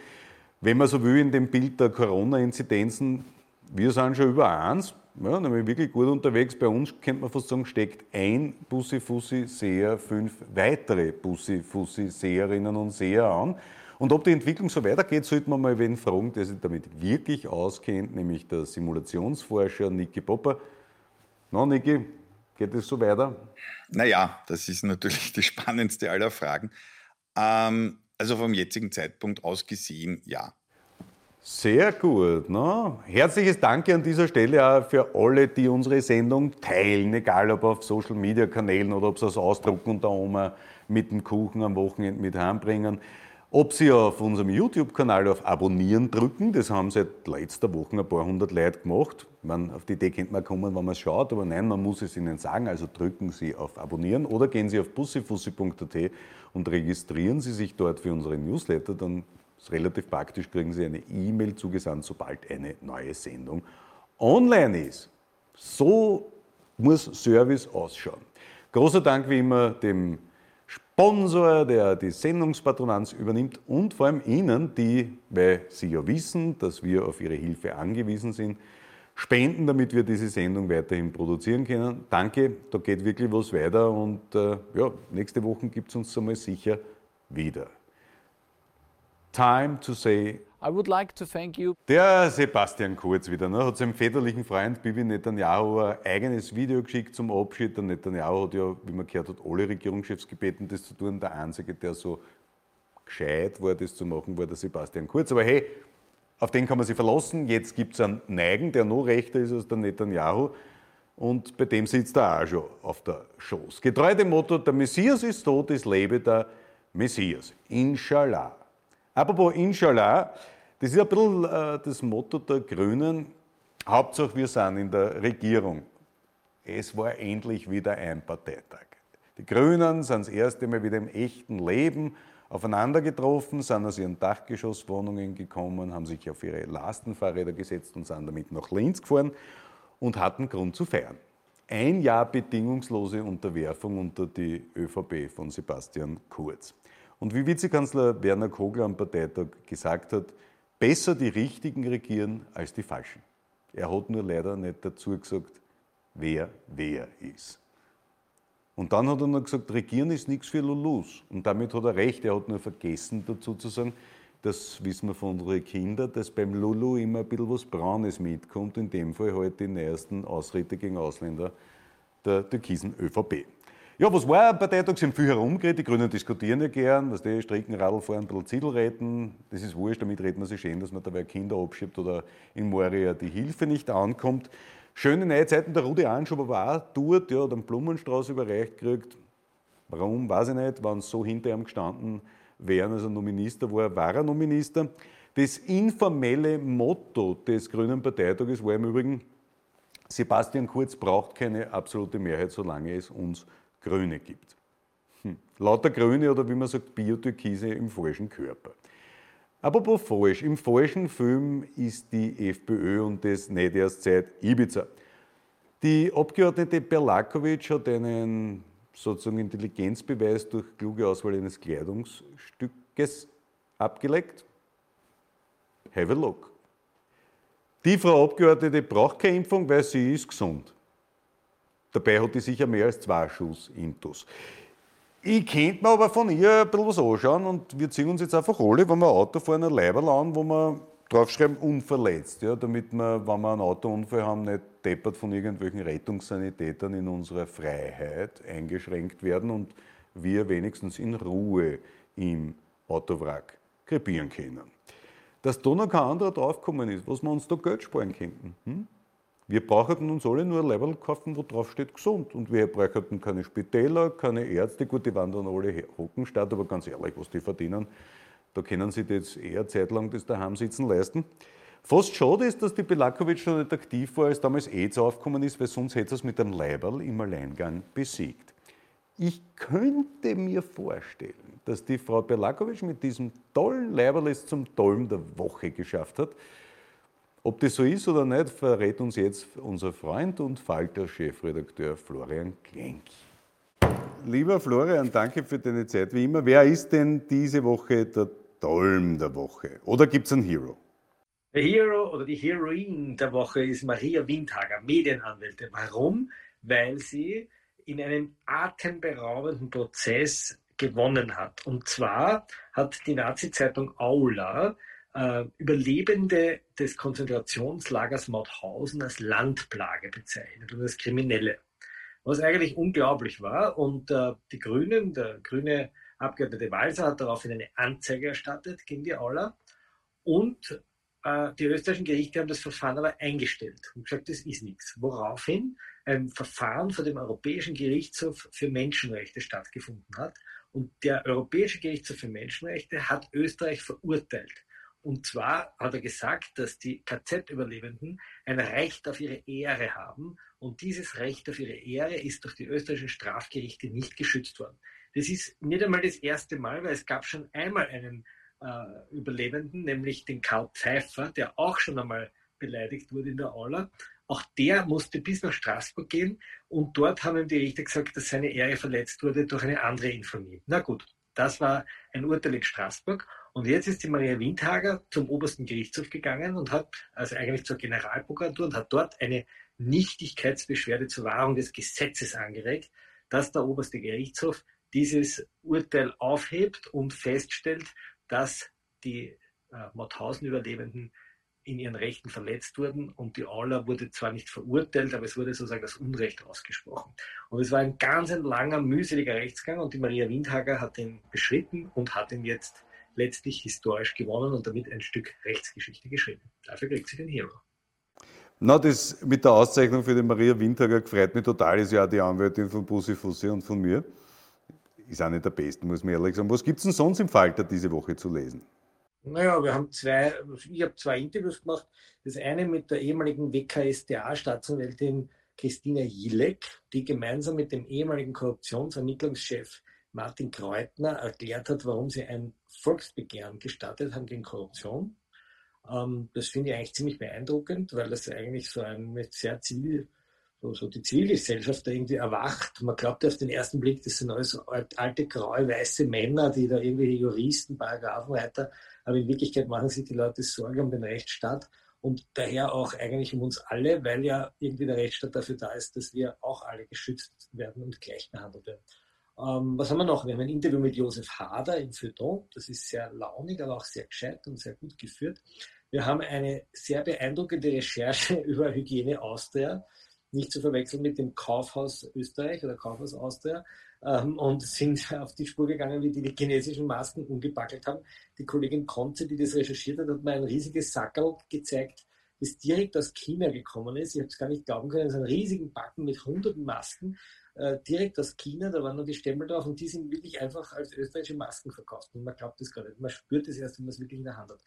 Wenn man so will, in dem Bild der Corona-Inzidenzen wir sind schon über eins, ja, nämlich wirklich gut unterwegs. Bei uns könnte man fast sagen, steckt ein Bussi-Fussi-Seher fünf weitere Bussi-Fussi-Seherinnen und Seher an. Und ob die Entwicklung so weitergeht, sollte man mal wen fragen, der sich damit wirklich auskennt, nämlich der Simulationsforscher Niki Popper. Na, Niki, geht es so weiter? Naja, das ist natürlich die spannendste aller Fragen. Ähm, also vom jetzigen Zeitpunkt aus gesehen, ja. Sehr gut. Ne? Herzliches Danke an dieser Stelle auch für alle, die unsere Sendung teilen, egal ob auf Social Media Kanälen oder ob sie es ausdrucken und da Oma mit dem Kuchen am Wochenende mit heimbringen. Ob Sie auf unserem YouTube-Kanal auf Abonnieren drücken, das haben seit letzter Woche ein paar hundert Leute gemacht. Man, auf die Idee könnte man kommen, wenn man es schaut, aber nein, man muss es Ihnen sagen. Also drücken Sie auf Abonnieren oder gehen Sie auf bussifussi.at und registrieren Sie sich dort für unsere Newsletter. Dann ist relativ praktisch, kriegen Sie eine E-Mail zugesandt, sobald eine neue Sendung online ist. So muss Service ausschauen. Großer Dank wie immer dem Sponsor, der die Sendungspatronanz übernimmt und vor allem Ihnen, die, weil Sie ja wissen, dass wir auf Ihre Hilfe angewiesen sind, spenden, damit wir diese Sendung weiterhin produzieren können. Danke, da geht wirklich was weiter und äh, ja, nächste Woche gibt es uns einmal sicher wieder time to say I would like to thank you. Der Sebastian Kurz wieder, ne, hat seinem väterlichen Freund Bibi Netanyahu ein eigenes Video geschickt zum Abschied. Der Netanyahu hat ja, wie man gehört hat, alle Regierungschefs gebeten, das zu tun. Der Einzige, der so gescheit war, das zu machen, war der Sebastian Kurz. Aber hey, auf den kann man sich verlassen. Jetzt gibt es einen Neigen, der noch rechter ist als der Netanyahu. Und bei dem sitzt er auch schon auf der Schoß. Getreu dem Motto, der Messias ist tot, es lebe der Messias. Inshallah. Apropos Inshallah, das ist ein bisschen äh, das Motto der Grünen. Hauptsache, wir sind in der Regierung. Es war endlich wieder ein Parteitag. Die Grünen sind das erste Mal wieder im echten Leben aufeinander getroffen, sind aus ihren Dachgeschosswohnungen gekommen, haben sich auf ihre Lastenfahrräder gesetzt und sind damit nach Linz gefahren und hatten Grund zu feiern. Ein Jahr bedingungslose Unterwerfung unter die ÖVP von Sebastian Kurz. Und wie Vizekanzler Werner Kogler am Parteitag gesagt hat, besser die Richtigen regieren als die Falschen. Er hat nur leider nicht dazu gesagt, wer wer ist. Und dann hat er noch gesagt, Regieren ist nichts für Lulus. Und damit hat er recht. Er hat nur vergessen dazu zu sagen, das wissen wir von unseren Kindern, dass beim Lulu immer ein bisschen was Braunes mitkommt. In dem Fall halt die neuesten Ausritte gegen Ausländer der türkisen ÖVP. Ja, was war Parteitag? Sie haben viel herumgeredet, die Grünen diskutieren ja gern, was die Stricken, Radl fahren, ein bisschen Ziel retten. Das ist wurscht, damit redet man sich schön, dass man dabei Kinder abschiebt oder in Moria die Hilfe nicht ankommt. Schöne neue Zeiten, der Rudi Anschober war auch dort, ja, hat einen Blumenstrauß überreicht gekriegt. Warum, weiß ich nicht, waren so hinter ihm gestanden wären, als er noch Minister war, war er noch Minister. Das informelle Motto des Grünen Parteitages war im Übrigen, Sebastian Kurz braucht keine absolute Mehrheit, solange es uns Grüne gibt. Hm. Lauter Grüne oder wie man sagt, Biotürkise im falschen Körper. Apropos falsch, im falschen Film ist die FPÖ und das nicht erst seit Ibiza. Die Abgeordnete Berlakovic hat einen sozusagen Intelligenzbeweis durch kluge Auswahl eines Kleidungsstückes abgelegt. Have a look. Die Frau Abgeordnete braucht keine Impfung, weil sie ist gesund. Dabei hat sie sicher mehr als zwei Schuss Intus. Ich könnte mir aber von ihr ein bisschen was anschauen und wir ziehen uns jetzt einfach alle, wenn wir Auto fahren, ein Leiberl an, wo wir draufschreiben, unverletzt, ja, damit wir, wenn wir einen Autounfall haben, nicht deppert von irgendwelchen Rettungssanitätern in unserer Freiheit eingeschränkt werden und wir wenigstens in Ruhe im Autowrack krepieren können. Dass da noch kein anderer draufgekommen ist, was wir uns da Geld sparen könnten. Hm? Wir brauchten uns alle nur ein Level kaufen, wo drauf steht gesund. Und wir brauchten keine Spitäler, keine Ärzte. Gut, die waren dann alle Hockenstadt, aber ganz ehrlich, was die verdienen, da können sie jetzt eher zeitlang das daheim sitzen leisten. Fast schade ist, dass die Belakovic schon nicht aktiv war, als damals AIDS aufgekommen ist, weil sonst hätte es mit einem Leiberl im Alleingang besiegt. Ich könnte mir vorstellen, dass die Frau Belakovic mit diesem tollen Leiberl es zum Tollen der Woche geschafft hat. Ob das so ist oder nicht, verrät uns jetzt unser Freund und Falter-Chefredakteur Florian Klenk. Lieber Florian, danke für deine Zeit. Wie immer, wer ist denn diese Woche der Dolm der Woche? Oder gibt es einen Hero? Der Hero oder die Heroine der Woche ist Maria Windhager, Medienanwältin. Warum? Weil sie in einem atemberaubenden Prozess gewonnen hat. Und zwar hat die Nazi-Zeitung Aula äh, Überlebende des Konzentrationslagers Mauthausen als Landplage bezeichnet und als Kriminelle. Was eigentlich unglaublich war. Und äh, die Grünen, der grüne Abgeordnete Walser hat daraufhin eine Anzeige erstattet gegen die Aula. Und äh, die österreichischen Gerichte haben das Verfahren aber eingestellt und gesagt, das ist nichts. Woraufhin ein Verfahren vor dem Europäischen Gerichtshof für Menschenrechte stattgefunden hat. Und der Europäische Gerichtshof für Menschenrechte hat Österreich verurteilt und zwar hat er gesagt, dass die KZ-Überlebenden ein Recht auf ihre Ehre haben und dieses Recht auf ihre Ehre ist durch die österreichischen Strafgerichte nicht geschützt worden. Das ist nicht einmal das erste Mal, weil es gab schon einmal einen äh, Überlebenden, nämlich den Karl Pfeiffer, der auch schon einmal beleidigt wurde in der Aula. Auch der musste bis nach Straßburg gehen und dort haben ihm die Richter gesagt, dass seine Ehre verletzt wurde durch eine andere Infamie. Na gut, das war ein Urteil in Straßburg und jetzt ist die Maria Windhager zum obersten Gerichtshof gegangen und hat, also eigentlich zur Generalprokuratur und hat dort eine Nichtigkeitsbeschwerde zur Wahrung des Gesetzes angeregt, dass der oberste Gerichtshof dieses Urteil aufhebt und feststellt, dass die äh, Mauthausen-Überlebenden in ihren Rechten verletzt wurden und die Aula wurde zwar nicht verurteilt, aber es wurde sozusagen das Unrecht ausgesprochen. Und es war ein ganz ein langer, mühseliger Rechtsgang und die Maria Windhager hat ihn beschritten und hat ihn jetzt letztlich historisch gewonnen und damit ein Stück Rechtsgeschichte geschrieben. Dafür kriegt sie den Hero. Na, das mit der Auszeichnung für die Maria Windhager gefreut mich total. Ist ja auch die Anwältin von Bussi Fussi und von mir. Ist auch nicht der Beste, muss man ehrlich sagen. Was gibt es denn sonst im Falter diese Woche zu lesen? Naja, wir haben zwei, ich habe zwei Interviews gemacht. Das eine mit der ehemaligen WKStA-Staatsanwältin Christina Jilek, die gemeinsam mit dem ehemaligen Korruptionsermittlungschef Martin Kreutner erklärt hat, warum sie ein Volksbegehren gestartet haben gegen Korruption. Ähm, das finde ich eigentlich ziemlich beeindruckend, weil das eigentlich so ein sehr zivil, so, so die Zivilgesellschaft da irgendwie erwacht. Man glaubt auf den ersten Blick, das sind alles alte, graue, weiße Männer, die da irgendwelche Juristen, Paragraphen weiter, aber in Wirklichkeit machen sich die Leute Sorge um den Rechtsstaat und daher auch eigentlich um uns alle, weil ja irgendwie der Rechtsstaat dafür da ist, dass wir auch alle geschützt werden und gleich behandelt werden. Ähm, was haben wir noch? Wir haben ein Interview mit Josef Hader im Feuilleton. Das ist sehr launig, aber auch sehr gescheit und sehr gut geführt. Wir haben eine sehr beeindruckende Recherche [laughs] über Hygiene Austria, nicht zu verwechseln mit dem Kaufhaus Österreich oder Kaufhaus Austria, ähm, und sind [laughs] auf die Spur gegangen, wie die die chinesischen Masken umgepackelt haben. Die Kollegin Konze, die das recherchiert hat, hat mir ein riesiges Sackerl gezeigt, das direkt aus China gekommen ist. Ich habe es gar nicht glauben können. Es ist ein riesigen Backen mit hunderten Masken, äh, direkt aus China, da waren noch die Stempel drauf und die sind wirklich einfach als österreichische Masken verkauft. Und man glaubt das gar nicht. Man spürt es erst, wenn man es wirklich in der Hand hat.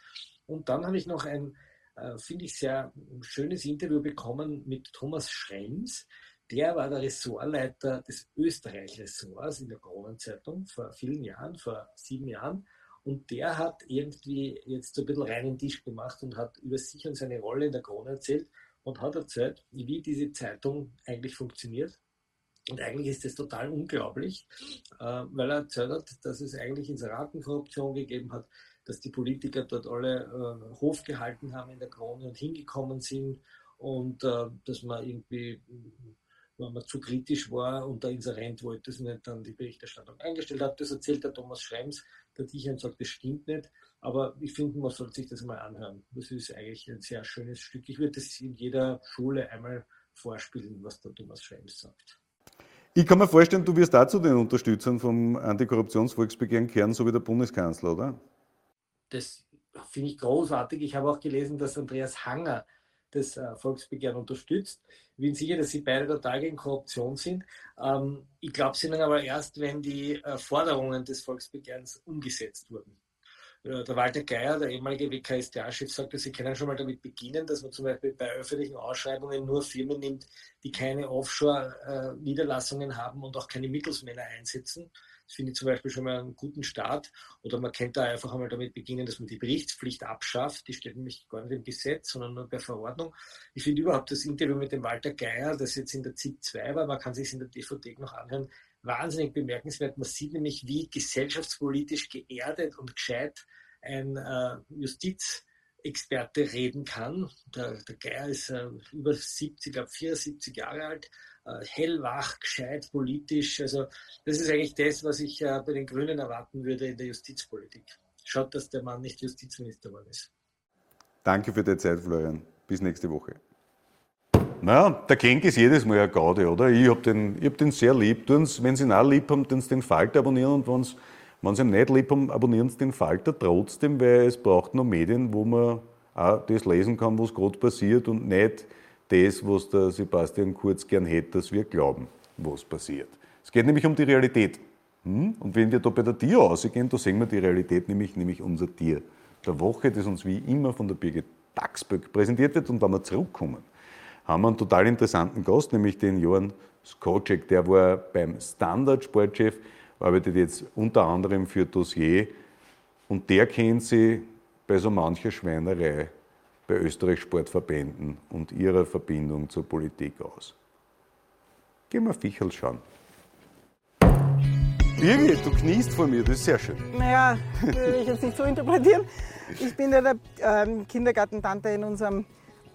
Und dann habe ich noch ein, äh, finde ich, sehr schönes Interview bekommen mit Thomas Schrems. Der war der Ressortleiter des Österreich-Ressorts in der Kronenzeitung vor vielen Jahren, vor sieben Jahren. Und der hat irgendwie jetzt so ein bisschen reinen Tisch gemacht und hat über sich und seine Rolle in der Krone erzählt und hat erzählt, wie diese Zeitung eigentlich funktioniert und eigentlich ist das total unglaublich, äh, weil er erzählt hat, dass es eigentlich Inseratenkorruption gegeben hat, dass die Politiker dort alle äh, Hof gehalten haben in der Krone und hingekommen sind und äh, dass man irgendwie, wenn man zu kritisch war und der Inserent wollte es nicht, dann die Berichterstattung eingestellt hat. Das erzählt der Thomas Schrems, der und sagt, das stimmt nicht. Aber ich finde, man sollte sich das mal anhören. Das ist eigentlich ein sehr schönes Stück. Ich würde das in jeder Schule einmal vorspielen, was der Thomas Schrems sagt. Ich kann mir vorstellen, du wirst auch zu den Unterstützern vom Antikorruptionsvolksbegehren kehren, so wie der Bundeskanzler, oder? Das finde ich großartig. Ich habe auch gelesen, dass Andreas Hanger das äh, Volksbegehren unterstützt. Ich bin sicher, dass sie beide total gegen Korruption sind. Ähm, ich glaube sie dann aber erst, wenn die äh, Forderungen des Volksbegehrens umgesetzt wurden. Äh, der Walter Geier, der ehemalige WKStA-Chef, sagte, Sie können schon mal damit beginnen, dass man zum Beispiel bei öffentlichen Ausschreibungen nur Firmen nimmt, die keine Offshore-Niederlassungen haben und auch keine Mittelsmänner einsetzen. Das finde ich zum Beispiel schon mal einen guten Start. Oder man könnte einfach einmal damit beginnen, dass man die Berichtspflicht abschafft. Die steht nämlich gar nicht im Gesetz, sondern nur per Verordnung. Ich finde überhaupt das Interview mit dem Walter Geier, das jetzt in der ZIP 2 war, man kann sich in der DVD noch anhören, wahnsinnig bemerkenswert. Man sieht nämlich, wie gesellschaftspolitisch geerdet und gescheit ein äh, Justizexperte reden kann. Der, der Geier ist äh, über 70, glaube 74 Jahre alt, äh, hellwach, gescheit, politisch. Also das ist eigentlich das, was ich äh, bei den Grünen erwarten würde in der Justizpolitik. Schaut, dass der Mann nicht Justizminister geworden ist. Danke für die Zeit, Florian. Bis nächste Woche. Naja, der Genk ist jedes Mal eine Gaude, oder? Ich habe den, hab den sehr lieb. Tun's, wenn sie ihn auch lieb haben, dann den Falter abonnieren und wenn sie ihn nicht lieb haben, abonnieren sie den Falter trotzdem, weil es braucht noch Medien, wo man auch das lesen kann, was gerade passiert und nicht das, was der Sebastian Kurz gern hätte, dass wir glauben, was passiert. Es geht nämlich um die Realität. Hm? Und wenn wir da bei der Tier ausgehen, da sehen wir die Realität, nämlich, nämlich unser Tier der Woche, das uns wie immer von der Birgit Dachsböck präsentiert wird. Und wenn wir zurückkommen, haben wir einen total interessanten Gast, nämlich den Johann Skocek. Der war beim Standard-Sportchef, arbeitet jetzt unter anderem für Dossier und der kennt sie bei so mancher Schweinerei bei Österreich Sportverbänden und ihrer Verbindung zur Politik aus. Gehen wir Fichel schauen. Birgit, du kniest vor mir, das ist sehr schön. Naja, würde ich jetzt nicht so interpretieren. [laughs] Ich bin ja der ähm, Kindergartentante in unserem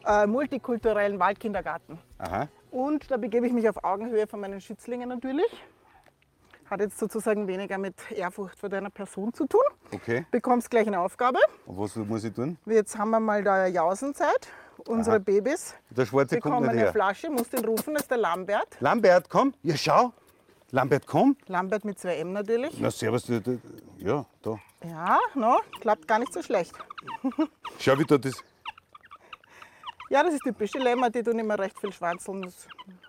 äh, multikulturellen Waldkindergarten. Aha. Und da begebe ich mich auf Augenhöhe von meinen Schützlingen natürlich. Hat jetzt sozusagen weniger mit Ehrfurcht vor deiner Person zu tun. Okay. Bekommst gleich eine Aufgabe. Und was muss ich tun? Jetzt haben wir mal da Jausenzeit. Unsere Aha. Babys Der Schwarze kommt bekommen nicht eine her. Flasche, muss den rufen, das ist der Lambert. Lambert, komm. Ja, schau. Lambert, komm. Lambert mit zwei M natürlich. Na, servus. Ja, da. Ja, no, klappt gar nicht so schlecht. [laughs] Schau, wie da das. Ja, das ist. Die Lämmer, die tun immer recht viel schwanzeln.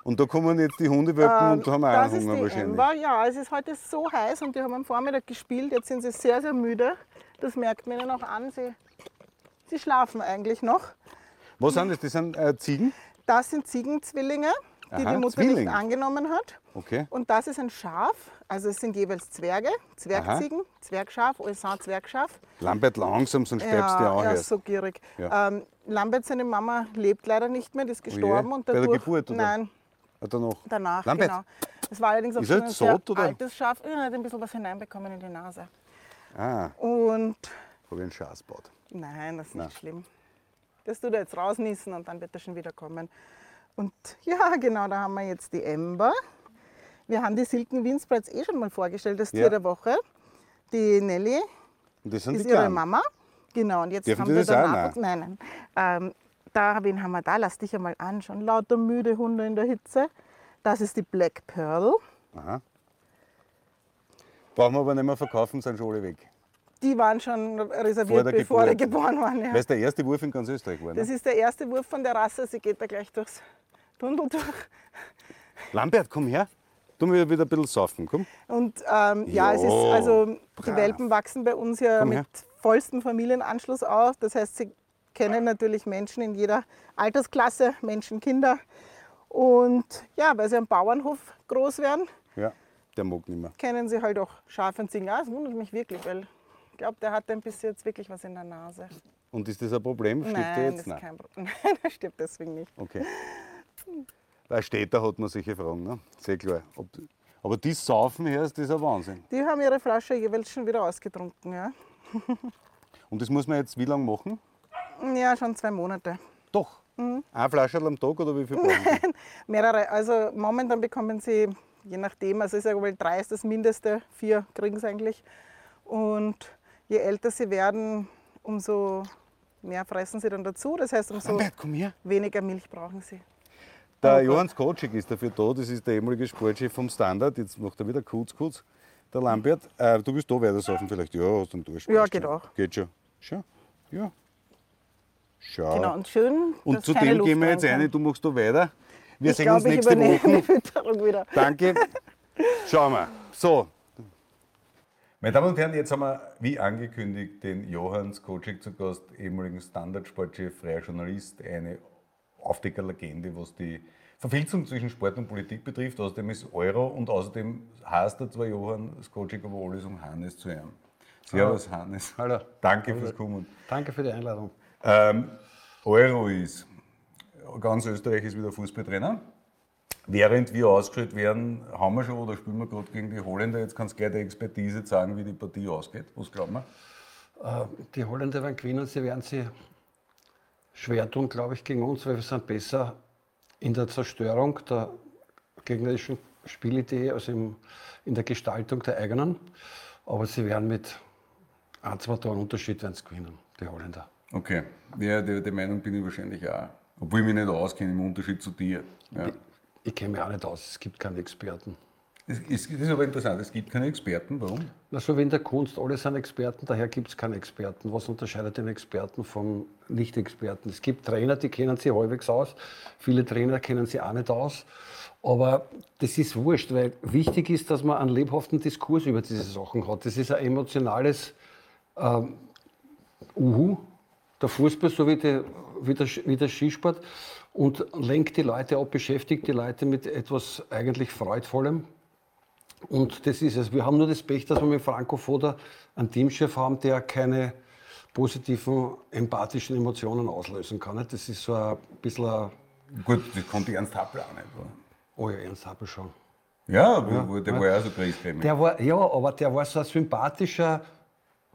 Und da kommen jetzt die Hundewelpen Ähm, und haben auch das einen ist Hunger die wahrscheinlich. Ember. Ja, es ist heute so heiß und die haben am Vormittag gespielt. Jetzt sind sie sehr, sehr müde. Das merkt man ihnen auch an. Sie, sie schlafen eigentlich noch. Was sind das? Das sind äh, Ziegen? Das sind Ziegenzwillinge, die Aha, die Mutter Zwilling. nicht angenommen hat. Okay. Und das ist ein Schaf. Also es sind jeweils Zwerge, Zwergziegen, Zwergschaf, Olsan Zwergschaf. Lambert langsam, sonst sterbst du ja auch ja, erst. so gierig. Ja. Ähm, Lambert, seine Mama, lebt leider nicht mehr, die ist gestorben. und Bei der dadurch, Geburt, oder? Nein, noch? danach, Lambert. genau. Das war allerdings auch Ist schon ein sehr oder? altes Schaf. Er hat ein bisschen was hineinbekommen in die Nase. Ah, Und habe ich einen Schatz gebaut. nein, das ist Nein. nicht schlimm. Das tut er jetzt rausniesen und dann wird er schon wieder kommen. Und ja, genau, da haben wir jetzt die Ember. Wir haben die Silken Winspreits eh schon mal vorgestellt, das Tier Ja. der Woche. Die Nelly Und das sind ist die ihre. Mama. Genau, und jetzt Dürfen haben die wir das auch? Nein, nein. Ähm, da, wen haben wir da? Lass dich einmal anschauen. Lauter müde Hunde in der Hitze. Das ist die Black Pearl. Aha. Brauchen wir aber nicht mehr verkaufen, sind schon alle weg. Die waren schon reserviert, der bevor die Geburt. geboren waren. Ja. Weil es der erste Wurf in ganz Österreich war. Das Ne? ist der erste Wurf von der Rasse. Sie geht da gleich durchs Tunnel durch. Lambert, komm her. Du mir wieder ein bisschen saufen, komm. Und ähm, ja, es ist also die brav. Welpen wachsen bei uns ja Komm mit her. Vollstem Familienanschluss auf. Das heißt, sie kennen natürlich Menschen in jeder Altersklasse, Menschen, Kinder. Und ja, weil sie am Bauernhof groß werden, Ja, der mag nicht mehr. kennen sie halt auch Schafe und Ziegen. Ah, das wundert mich wirklich, weil ich glaube, der hat ein bisschen jetzt wirklich was in der Nase. Und ist das ein Problem? Stirbt Nein, das jetzt? ist Nein. kein Problem. [laughs] Nein, der stirbt deswegen nicht. Okay. Bei Städter hat man solche Fragen, ne? Sehr klar. Ob, aber die saufen her, das ist ein Wahnsinn. Die haben ihre Flasche jeweils schon wieder ausgetrunken. Ja, Und das muss man jetzt wie lange machen? ja schon zwei Monate. Doch. Mhm. Ein Flasche am Tag oder wie viel brauchen? [laughs] Mehrere. Also momentan bekommen sie, je nachdem, also ich sage mal, drei ist das Mindeste, vier kriegen sie eigentlich. Und je älter sie werden, umso mehr fressen sie dann dazu. Das heißt, umso Lambert, weniger Milch brauchen sie. Der Oh Johann Skocik ist dafür da, das ist der ehemalige Sportchef vom Standard. Jetzt macht er wieder kurz, kurz. Der Lambert, äh, du willst da weiter saufen vielleicht? Ja, hast du einen Durst. Ja, geht schon. auch. Geht schon. Schau. Ja. Schau. Genau, und schön, Und dass zu keine dem Luft gehen wir jetzt rein, du machst da weiter. Wir ich sehen glaube, uns ich nächste Woche. Fütterung wieder. Danke. Schauen wir. So. Meine Damen und Herren, jetzt haben wir, wie angekündigt, den Johann Skocik zu Gast, ehemaligen Standardsportchef, freier Journalist, eine Aufdeckerlegende, was die Verfilzung zwischen Sport und Politik betrifft. Außerdem ist Euro und außerdem heißt er zwar Johann Skocik, aber alles um Hannes zu hören. Servus, Hannes. Hallo. Danke fürs Kommen. Danke für die Einladung. Ähm, Euro ist, ganz Österreich ist wieder Fußballtrainer. Während wir ausgeschaltet werden, haben wir schon oder spielen wir gerade gegen die Holländer. Jetzt kannst du gleich die Expertise sagen, wie die Partie ausgeht. Was glauben wir? Äh, Die Holländer werden gewinnen, sie werden sie schwer tun, glaube ich, gegen uns, weil wir sind besser in der Zerstörung der gegnerischen Spielidee als im, in der Gestaltung der eigenen. Aber sie werden mit ein, zwei Toren Unterschied werden sie gewinnen, die Holländer. Okay, ja, der, der Meinung bin ich wahrscheinlich auch. Obwohl ich mich nicht auskenne im Unterschied zu dir. Ja. Ich kenne mich auch nicht aus, es gibt keine Experten. Das ist aber interessant, es gibt keine Experten. Warum? Na, so wie in der Kunst, alle sind Experten, daher gibt es keine Experten. Was unterscheidet den Experten vom Nicht-Experten? Es gibt Trainer, die kennen sich halbwegs aus, viele Trainer kennen sich auch nicht aus. Aber das ist wurscht, weil wichtig ist, dass man einen lebhaften Diskurs über diese Sachen hat. Das ist ein emotionales ähm, Uhu, der Fußball, so wie, die, wie, der, wie der Skisport, und lenkt die Leute ab, beschäftigt die Leute mit etwas eigentlich Freudvollem. Und das ist es. Wir haben nur das Pech, dass wir mit Franco Foda einen Teamchef haben, der keine positiven, empathischen Emotionen auslösen kann. Das ist so ein bisschen ein, Gut, das konnte Ernst Happel auch nicht. Oder? Oh ja, Ernst Happel schon. Ja, aber der war ja auch so griesgrämig. Der war, ja, aber der war so ein sympathischer,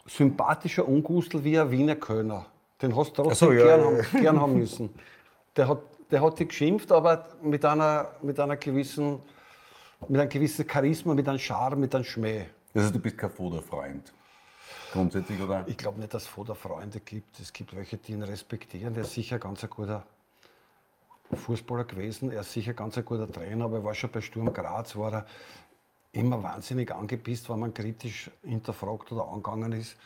sympathischer Ungustel wie ein Wiener Kölner. Den hast du trotzdem so, ja, gern, ja, haben, ja. [laughs] gern haben müssen. Der hat, der hat dich geschimpft, aber mit einer, mit einer gewissen, mit einem gewissen Charisma, mit einem Charme, mit einem Schmäh. Also du bist kein Foda-Freund. Grundsätzlich, oder? Ich glaube nicht, dass es Foda Freunde gibt. Es gibt welche, die ihn respektieren. Der ist sicher ganz ein guter Fußballer gewesen. Er ist sicher ganz ein guter Trainer, aber er war schon bei Sturm Graz, war er immer wahnsinnig angepisst, wenn man kritisch hinterfragt oder angegangen ist.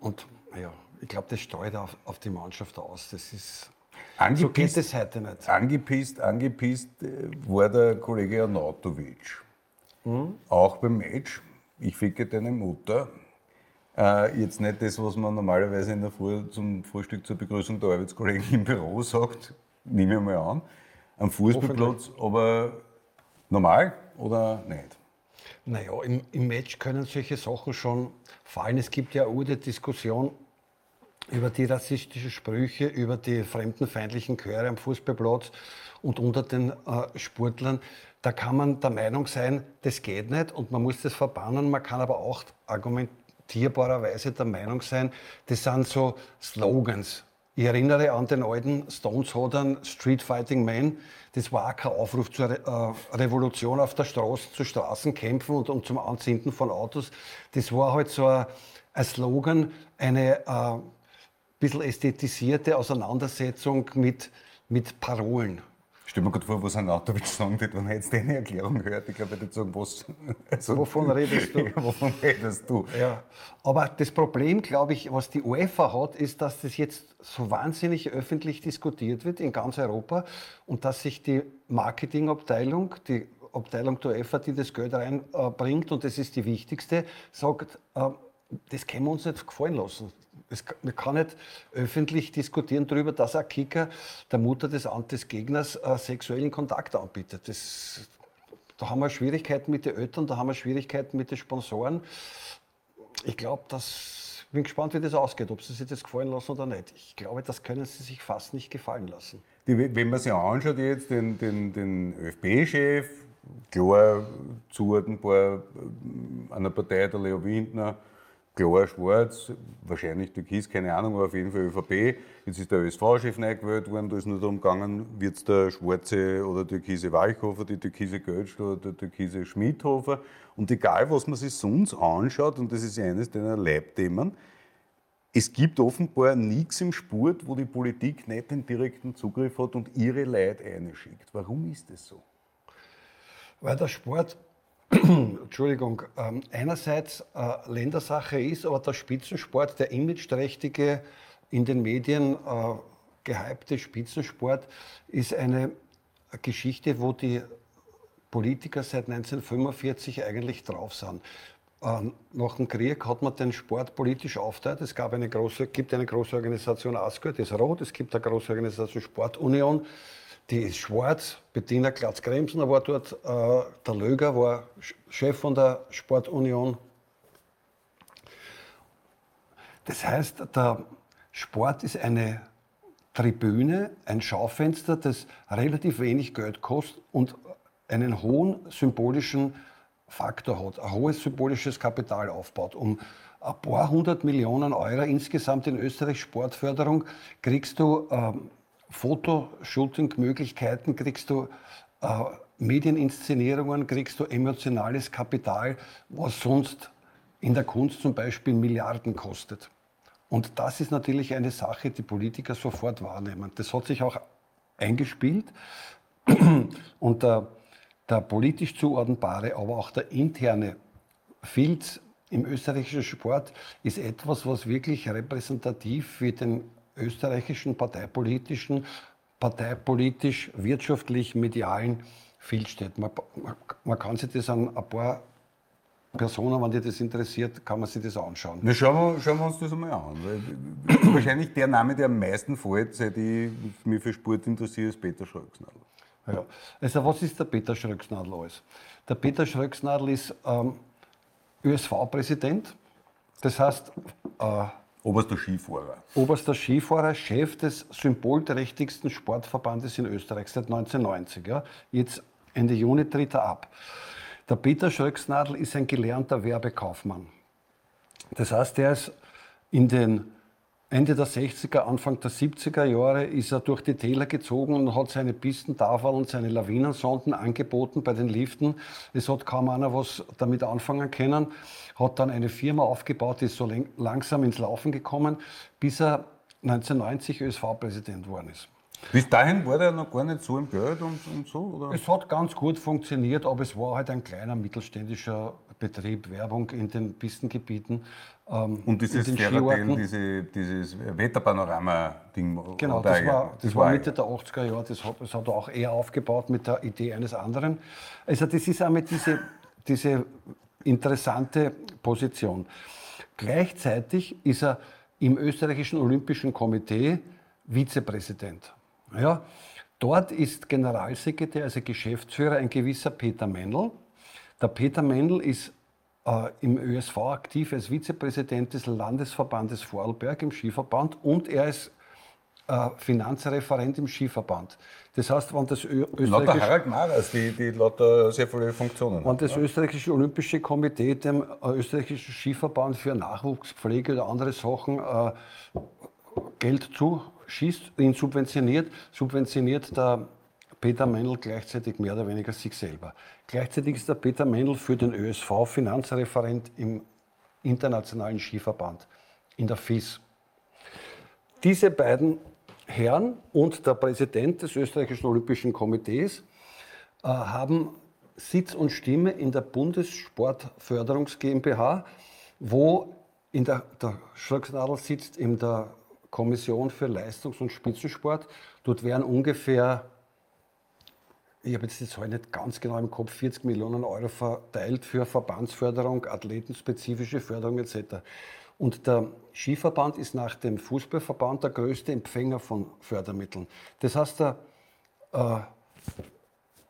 Und ja, ich glaube, das streut auf, auf die Mannschaft aus. Das ist. Angepisst, so geht es heute nicht. Angepisst, angepisst äh, war der Kollege Arnautovic. Auch beim Match. Ich ficke deine Mutter. Äh, jetzt nicht das, was man normalerweise in der Früh zum Frühstück zur Begrüßung der Arbeitskollegen im Büro sagt, nehme ich mal an, am Fußballplatz, aber normal oder nicht? Naja, im, im Match können solche Sachen schon fallen. Es gibt ja auch die Diskussion über die rassistischen Sprüche, über die fremdenfeindlichen Chöre am Fußballplatz und unter den äh, Sportlern. Da kann man der Meinung sein, das geht nicht und man muss das verbannen. Man kann aber auch argumentierbarerweise der Meinung sein, das sind so Slogans. Ich erinnere an den alten Stones Hodern Street Fighting Man. Das war auch kein Aufruf zur Re äh, Revolution auf der Straße, zu Straßenkämpfen und, und zum Anzünden von Autos. Das war halt so ein, ein Slogan, eine äh, bisschen ästhetisierte Auseinandersetzung mit, mit Parolen. Stell mir gerade vor, was ein Autowitz sagen wird, wenn er jetzt deine Erklärung hört. Ich glaube, er wird sagen, was. Also, Wovon redest du? [laughs] Wovon redest du? Ja. Aber das Problem, glaube ich, was die UEFA hat, ist, dass das jetzt so wahnsinnig öffentlich diskutiert wird in ganz Europa und dass sich die Marketingabteilung, die Abteilung der UEFA, die das Geld reinbringt, und das ist die wichtigste, sagt, äh, das können wir uns nicht gefallen lassen. Es, man kann nicht öffentlich diskutieren darüber, dass ein Kicker der Mutter des, des Gegners äh, sexuellen Kontakt anbietet. Das, da haben wir Schwierigkeiten mit den Eltern, da haben wir Schwierigkeiten mit den Sponsoren. Ich glaube, dass bin gespannt, wie das ausgeht, ob sie sich das gefallen lassen oder nicht. Ich glaube, das können sie sich fast nicht gefallen lassen. Die, wenn man sich anschaut jetzt, den, den, den ÖFB-Chef, klar zuordnenbar äh, einer Partei der Leo Windner, klar schwarz, wahrscheinlich Türkis, keine Ahnung, aber auf jeden Fall ÖVP. Jetzt ist der ÖSV-Chef neu gewählt worden, da ist nur darum gegangen, wird es der schwarze oder türkise Walchhofer, die türkise Gölsch oder der türkise Schmidhofer. Und egal, was man sich sonst anschaut, und das ist eines deiner Leibthemen, es gibt offenbar nichts im Sport, wo die Politik nicht den direkten Zugriff hat und ihre Leute einschickt. Warum ist das so? Weil der Sport [clears throat] Entschuldigung, ähm, einerseits äh, Ländersache ist, aber der Spitzensport, der imageträchtige, in den Medien äh, gehypte Spitzensport, ist eine Geschichte, wo die Politiker seit 1945 eigentlich drauf sind. Ähm, nach dem Krieg hat man den Sport politisch aufteilt. Es gab eine große, gibt eine große Organisation ASGO, die ist rot, es gibt eine große Organisation Sportunion, die ist schwarz. Bettina Glatz-Kremsner war dort. Äh, der Löger war Chef von der Sportunion. Das heißt, der Sport ist eine Tribüne, ein Schaufenster, das relativ wenig Geld kostet und einen hohen symbolischen Faktor hat, ein hohes symbolisches Kapital aufbaut. Um ein paar hundert Millionen Euro insgesamt in Österreich Sportförderung kriegst du ähm, Fotoshooting-Möglichkeiten, kriegst du äh, Medieninszenierungen, kriegst du emotionales Kapital, was sonst in der Kunst zum Beispiel Milliarden kostet. Und das ist natürlich eine Sache, die Politiker sofort wahrnehmen. Das hat sich auch eingespielt. [clears throat] Und der, der politisch zuordnbare, aber auch der interne Filz im österreichischen Sport ist etwas, was wirklich repräsentativ für den österreichischen parteipolitischen, parteipolitisch, wirtschaftlich, medialen steht. Man, man, man, kann sich das an ein paar Personen, wenn dir das interessiert, kann man sich das anschauen. Na, schauen, wir, schauen wir uns das einmal an. [clears throat] Wahrscheinlich der Name, der am meisten fällt, seit ich mich für Sport interessiere, ist Peter Schröcksnadel. Ja. Also was ist der Peter Schröcksnadel alles? Der Peter Schröcksnadel ist ähm, ÖSV-Präsident. Das heißt, äh, Oberster Skifahrer. Oberster Skifahrer, Chef des symbolträchtigsten Sportverbandes in Österreich seit 1990. Ja. Jetzt Ende Juni tritt er ab. Der Peter Schröcksnadel ist ein gelernter Werbekaufmann. Das heißt, er ist in den Ende der 60er, Anfang der 70er Jahre ist er durch die Täler gezogen und hat seine Pistentafeln und seine Lawinensonden angeboten bei den Liften. Es hat kaum einer was damit anfangen können. Hat dann eine Firma aufgebaut, die ist so langsam ins Laufen gekommen, bis er 1990 ÖSV-Präsident geworden ist. Bis dahin war der noch gar nicht so im Geld und, und so? Oder? Es hat ganz gut funktioniert, aber es war halt ein kleiner mittelständischer Betrieb, Werbung in den Pistengebieten. Ähm, Und dieses in den Ferradell, Skiorten. diese, dieses Wetterpanorama-Ding. Genau, das war, das war Mitte der 80er Jahre, das hat, das hat er auch eher aufgebaut mit der Idee eines anderen. Also das ist einmal diese, diese interessante Position. Gleichzeitig ist er im österreichischen Olympischen Komitee Vizepräsident. Ja, dort ist Generalsekretär, also Geschäftsführer, ein gewisser Peter Mendel. Der Peter Mendel ist äh, im ÖSV aktiv als Vizepräsident des Landesverbandes Vorarlberg im Skiverband und er ist äh, Finanzreferent im Skiverband. Das heißt, wenn das Ö österreichische, Harald Maras, die, die lauter sehr viele Funktionen wenn das österreichische Olympische Komitee dem äh, österreichischen Skiverband für Nachwuchspflege oder andere Sachen äh, Geld zuschießt, ihn subventioniert, subventioniert der Peter Mendel gleichzeitig mehr oder weniger sich selber. Gleichzeitig ist der Peter Mendel für den ÖSV Finanzreferent im Internationalen Skiverband, in der FIS. Diese beiden Herren und der Präsident des österreichischen Olympischen Komitees äh, haben Sitz und Stimme in der Bundessportförderungs GmbH, wo in der, der Schröcksnadel sitzt in der Kommission für Leistungs- und Spitzensport. Dort werden ungefähr, ich habe jetzt die Zahl nicht ganz genau im Kopf, 40 Millionen Euro verteilt für Verbandsförderung, athletenspezifische Förderung etc. Und der Skiverband ist nach dem Fußballverband der größte Empfänger von Fördermitteln. Das heißt, der äh,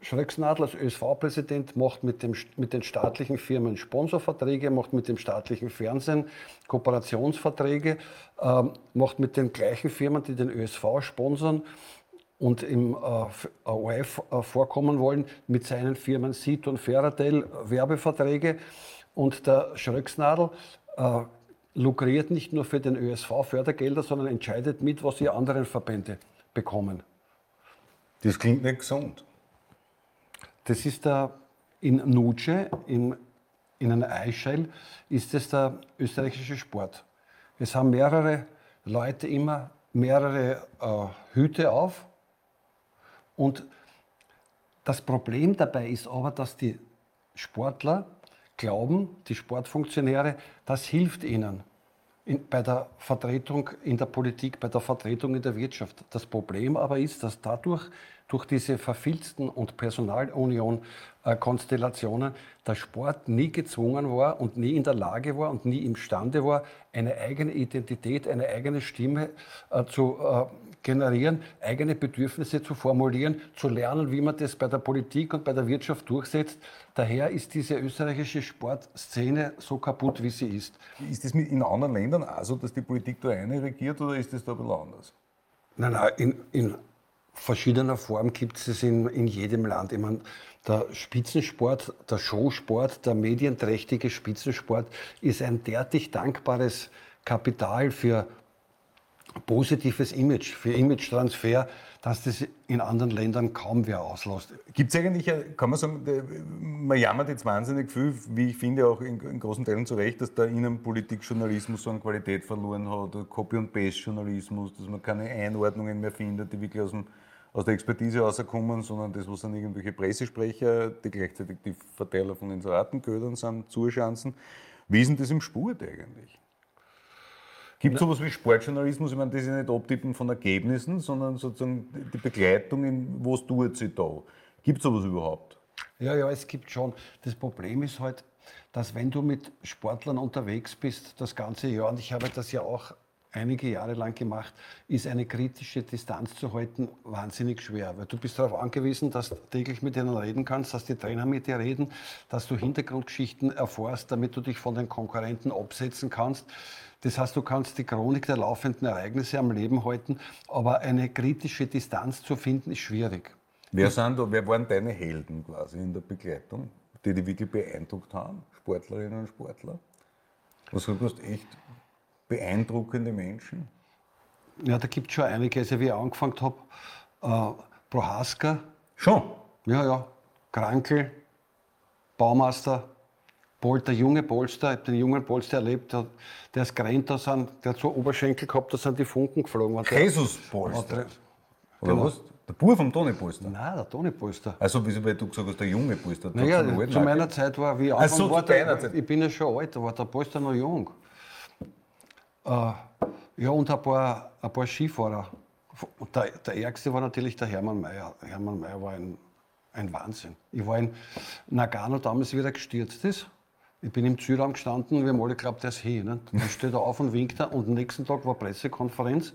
Schröcksnadel als ÖSV-Präsident macht mit, dem, mit den staatlichen Firmen Sponsorverträge, macht mit dem staatlichen Fernsehen Kooperationsverträge, ähm, macht mit den gleichen Firmen, die den ÖSV sponsern und im äh, ORF äh, vorkommen wollen, mit seinen Firmen Siet und Ferradell Werbeverträge. Und der Schröcksnadel äh, lukriert nicht nur für den ÖSV Fördergelder, sondern entscheidet mit, was die anderen Verbände bekommen. Das klingt nicht gesund. Das ist der, in Nuce, in, in einer Eichel, ist es der österreichische Sport. Es haben mehrere Leute immer mehrere äh, Hüte auf. Und das Problem dabei ist aber, dass die Sportler glauben, die Sportfunktionäre, das hilft ihnen in, bei der Vertretung in der Politik, bei der Vertretung in der Wirtschaft. Das Problem aber ist, dass dadurch, durch diese verfilzten und Personalunion-Konstellationen, der Sport nie gezwungen war und nie in der Lage war und nie imstande war, eine eigene Identität, eine eigene Stimme äh, zu äh, generieren, eigene Bedürfnisse zu formulieren, zu lernen, wie man das bei der Politik und bei der Wirtschaft durchsetzt. Daher ist diese österreichische Sportszene so kaputt, wie sie ist. Ist das in anderen Ländern auch so, dass die Politik da eine regiert oder ist das da ein bisschen anders? Nein, nein, in, in verschiedener Form gibt es es in, in jedem Land. Ich meine, der Spitzensport, der Showsport, der medienträchtige Spitzensport ist ein derartig dankbares Kapital für positives Image, für Image-Transfer, dass das in anderen Ländern kaum wer auslässt. Gibt es eigentlich, kann man sagen, man jammert jetzt wahnsinnig viel, wie ich finde, auch in, in großen Teilen zu Recht, dass der Innenpolitikjournalismus so an Qualität verloren hat, der Copy- und Paste-Journalismus, dass man keine Einordnungen mehr findet, die wirklich aus, dem, aus der Expertise rauskommen, sondern das, was sind irgendwelche Pressesprecher, die gleichzeitig die Verteiler von Inseratenködern sind, Zuschanzen. Wie ist denn das im Sport eigentlich? Gibt es sowas wie Sportjournalismus? Ich meine, das ist ja nicht Abtippen von Ergebnissen, sondern sozusagen die Begleitung, in was tut sie da? Gibt es sowas überhaupt? Ja, ja, es gibt schon. Das Problem ist halt, dass wenn du mit Sportlern unterwegs bist, das ganze Jahr, und ich habe das ja auch einige Jahre lang gemacht, ist eine kritische Distanz zu halten wahnsinnig schwer. Weil du bist darauf angewiesen, dass du täglich mit ihnen reden kannst, dass die Trainer mit dir reden, dass du Hintergrundgeschichten erfährst, damit du dich von den Konkurrenten absetzen kannst. Das heißt, du kannst die Chronik der laufenden Ereignisse am Leben halten, aber eine kritische Distanz zu finden, ist schwierig. Wer, sind wer waren deine Helden quasi in der Begleitung, die dich wirklich beeindruckt haben? Sportlerinnen und Sportler? Was du hast echt beeindruckende Menschen? Ja, da gibt es schon einige. Also, wie ich angefangen habe, äh, Prohaska. Schon? Ja, ja. Krankel, Baumeister, Pol, der junge Polster, ich habe den jungen Polster erlebt, der, der ist gerannt, da sind, der hat so Oberschenkel gehabt, da sind die Funken geflogen. Der- Jesus Polster? Der- Oder genau. was? Der Bub vom Toni Polster? Nein, der Toni Polster. Also, wieso, weil du gesagt hast, der junge Polster. der Naja, alten zu meiner. Zeit war, wie Ach so, war, zu der, Zeit. ich bin ja schon alt, war der Polster noch jung. Äh, ja, und ein paar, ein paar Skifahrer. Der, der ärgste war natürlich der Hermann Mayer. Hermann Mayer war ein, ein Wahnsinn. Ich war in Nagano damals wieder gestürzt ist. Ich bin im Zielraum gestanden und wir haben alle geglaubt, der ist hier. Ne? Dann [laughs] steht er auf und winkt er und am nächsten Tag war Pressekonferenz.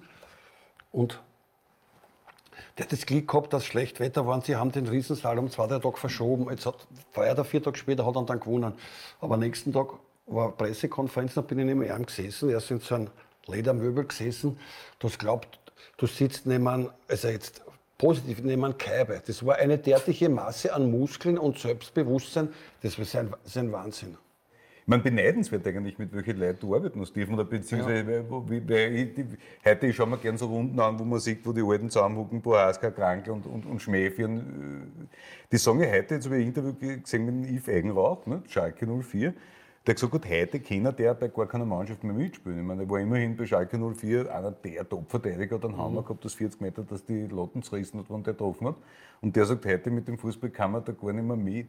Und der hat das Glück gehabt, dass schlecht Wetter war und sie haben den Riesenslalom zwei, drei Tage verschoben. Jetzt hat, drei oder vier Tage später hat er dann gewonnen. Aber am nächsten Tag war Pressekonferenz, dann bin ich neben ihm gesessen. Er ist in so einem Ledermöbel gesessen. Du glaubt, du sitzt neben einem, also jetzt positiv neben einem Kaibe. Das war eine derartige Masse an Muskeln und Selbstbewusstsein, das war sein, sein Wahnsinn. Man beneidenswert eigentlich, mit welchen Leuten du arbeiten musst, Steven, oder beziehungsweise, weil- wo- wie, ich, die, heute ich schaue mir gerne so Runden an, wo man sieht, wo die Alten zusammenhucken, Boaska, Krankel und, und, und Schmäh führen. Die sagen ja heute, jetzt habe ich ein Interview gesehen mit Yves Eigenrauch, ne, Schalke 04, der hat gesagt hat, heute kann der bei gar keiner Mannschaft mehr mitspielen. Ich meine, er war immerhin bei Schalke 04 einer der Top-Verteidiger, hat einen Hammer gehabt, das 40 Meter, dass die Latten zerrissen hat, wenn der getroffen hat. Und der sagt, heute mit dem Fußball kann man da gar nicht mehr mit.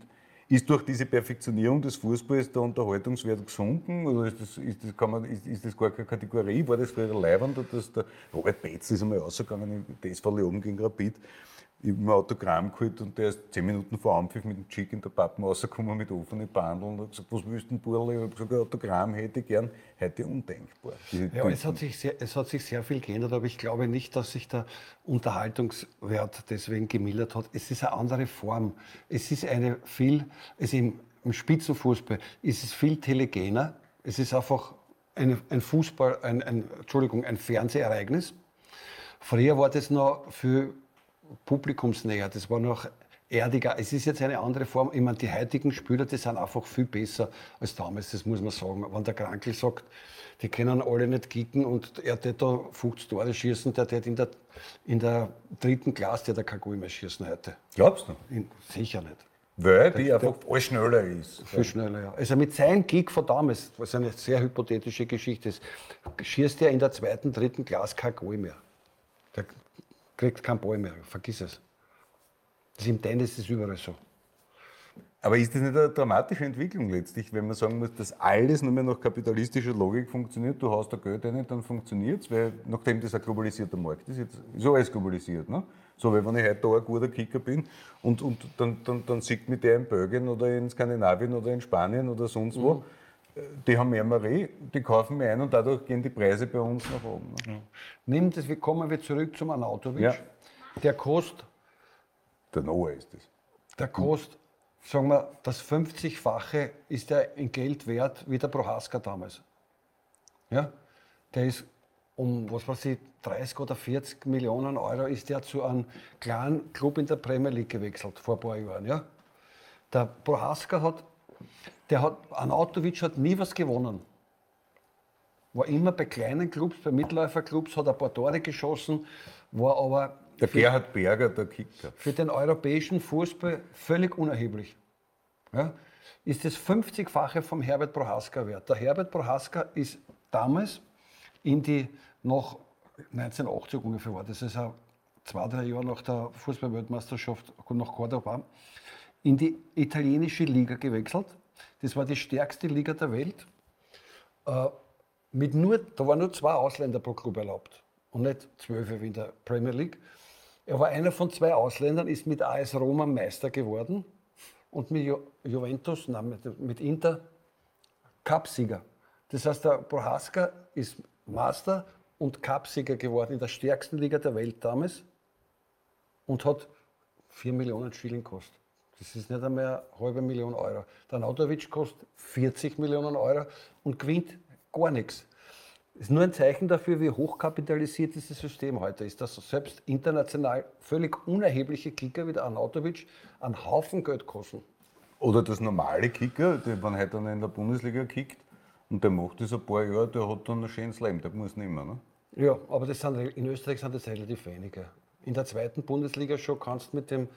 Ist durch diese Perfektionierung des Fußballs der Unterhaltungswert gesunken? Oder ist das, ist das, kann man, ist, ist das gar keine Kategorie? War das früher leibend? Dass der Robert Betz ist einmal rausgegangen im TSV Leoben gegen Rapid. Ich habe mir ein Autogramm geholt und der ist zehn Minuten vor Anpfiff mit dem Chick in der Pappen rausgekommen mit offenen Bandeln und hat gesagt, was willst du denn, Burli? Ich habe gesagt, ein Autogramm hätte ich gern. Heute undenkbar. Ja, es hat, sich sehr, es hat sich sehr viel geändert, aber ich glaube nicht, dass sich der Unterhaltungswert deswegen gemildert hat. Es ist eine andere Form. Es ist eine viel, es im, im Spitzenfußball ist es viel telegener. Es ist einfach eine, ein Fußball, ein, ein, Entschuldigung, ein Fernsehereignis. Früher war das noch viel publikumsnäher, das war noch erdiger. Es ist jetzt eine andere Form. Ich meine, die heutigen Spieler, die sind einfach viel besser als damals, das muss man sagen. Wenn der Krankel sagt, die können alle nicht kicken und er tät da 50 Tore schießen, der tät in der, in der dritten Klasse, der der kein Goal mehr schießen heute. Glaubst du? In, sicher nicht. Weil die einfach alles schneller ist. Viel schneller, ja. Also mit seinem Kick von damals, was eine sehr hypothetische Geschichte ist, schießt er in der zweiten, dritten Klasse kein Goal mehr. Der kriegt keinen Ball mehr, vergiss es. Das ist Im Tennis ist überall so. Aber ist das nicht eine dramatische Entwicklung letztlich, wenn man sagen muss, dass alles nur mehr nach kapitalistischer Logik funktioniert? Du hast da Geld rein, dann funktioniert es, weil nachdem das ein globalisierter Markt ist, jetzt ist alles globalisiert. Ne? So, weil wenn ich heute da ein guter Kicker bin und, und dann, dann, dann sieht mich der in Belgien oder in Skandinavien oder in Spanien oder sonst wo, äh, die haben mehr Marie, die kaufen mir ein und dadurch gehen die Preise bei uns nach oben. Ne? Nimm das, wir kommen wir zurück zum Anautovic. Ja. Der kostet, Der Noah ist das. der kostet, sagen wir, das 50-fache ist der in Geld wert wie der Prohaska damals. Ja? Der ist um, was weiß ich, 30 oder 40 Millionen Euro ist der zu einem kleinen Club in der Premier League gewechselt vor ein paar Jahren. Ja? Der Prohaska hat, der hat, Anautovic hat nie was gewonnen. War immer bei kleinen Clubs, bei Mitläuferclubs, hat ein paar Tore geschossen, war aber Der Gerhard Berger, der Kicker. für den europäischen Fußball völlig unerheblich. Ja? Ist das 50-fache vom Herbert Prohaska wert. Der Herbert Prohaska ist damals in die, nach 1980 ungefähr war das, also zwei, drei Jahre nach der Fußballweltmeisterschaft nach Cordoba, in die italienische Liga gewechselt. Das war die stärkste Liga der Welt. Äh, mit nur, da waren nur zwei Ausländer pro Club erlaubt und nicht zwölf wie in der Premier League. Er war einer von zwei Ausländern, ist mit AS Roma Meister geworden und mit Ju Juventus, nein, mit, Inter Cupsieger. Das heißt, der Prohaska ist Master und Cupsieger geworden in der stärksten Liga der Welt damals und hat 4 Millionen Schilling gekostet. Das ist nicht einmal eine halbe Million Euro. Der Nautovic kostet 40 Millionen Euro und gewinnt gar nichts. Das ist nur ein Zeichen dafür, wie hochkapitalisiert dieses System heute ist, dass selbst international völlig unerhebliche Kicker wie der Anautovic einen Haufen Geld kosten. Oder das normale Kicker, der, wenn heute in der Bundesliga kickt und der macht das ein paar Jahre, der hat dann ein schönes Leben, der muss nicht mehr. Ne? Ja, aber das sind, in Österreich sind das relativ wenige. In der zweiten Bundesliga schon kannst du mit dem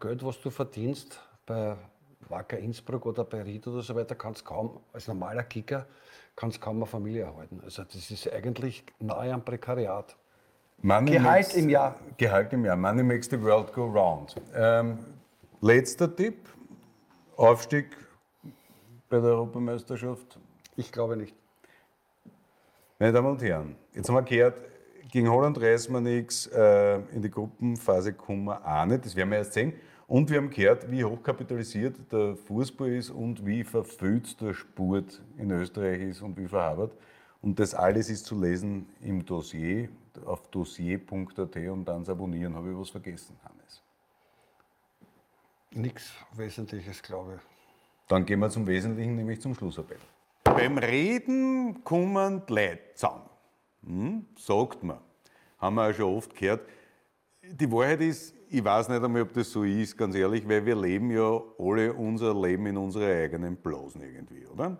Geld, was du verdienst, bei Wacker Innsbruck oder bei Ried oder so weiter, kannst kaum, als normaler Kicker, kannst kaum eine Familie erhalten. Also das ist eigentlich nahe am Prekariat. Money Gehalt makes, im Jahr. Gehalt im Jahr. Money makes the world go round. Ähm, letzter Tipp. Aufstieg bei der Europameisterschaft. Ich glaube nicht. Meine Damen und Herren, jetzt haben wir gehört, gegen Holland reißen wir nichts, äh, in die Gruppenphase kommen wir auch nicht, das werden wir erst sehen. Und wir haben gehört, wie hochkapitalisiert der Fußball ist und wie verfüllt der Sport in Österreich ist und wie verhabert. Und das alles ist zu lesen im Dossier auf dossier.at und dann abonnieren. Habe ich was vergessen, Hannes? Nichts Wesentliches, glaube ich. Dann gehen wir zum Wesentlichen, nämlich zum Schlussappell. Beim Reden kommen die Leute zusammen. Hm? Sagt man. Haben wir auch schon oft gehört. Die Wahrheit ist, ich weiß nicht einmal, ob das so ist, ganz ehrlich, weil wir leben ja alle unser Leben in unserer eigenen Blasen irgendwie, oder?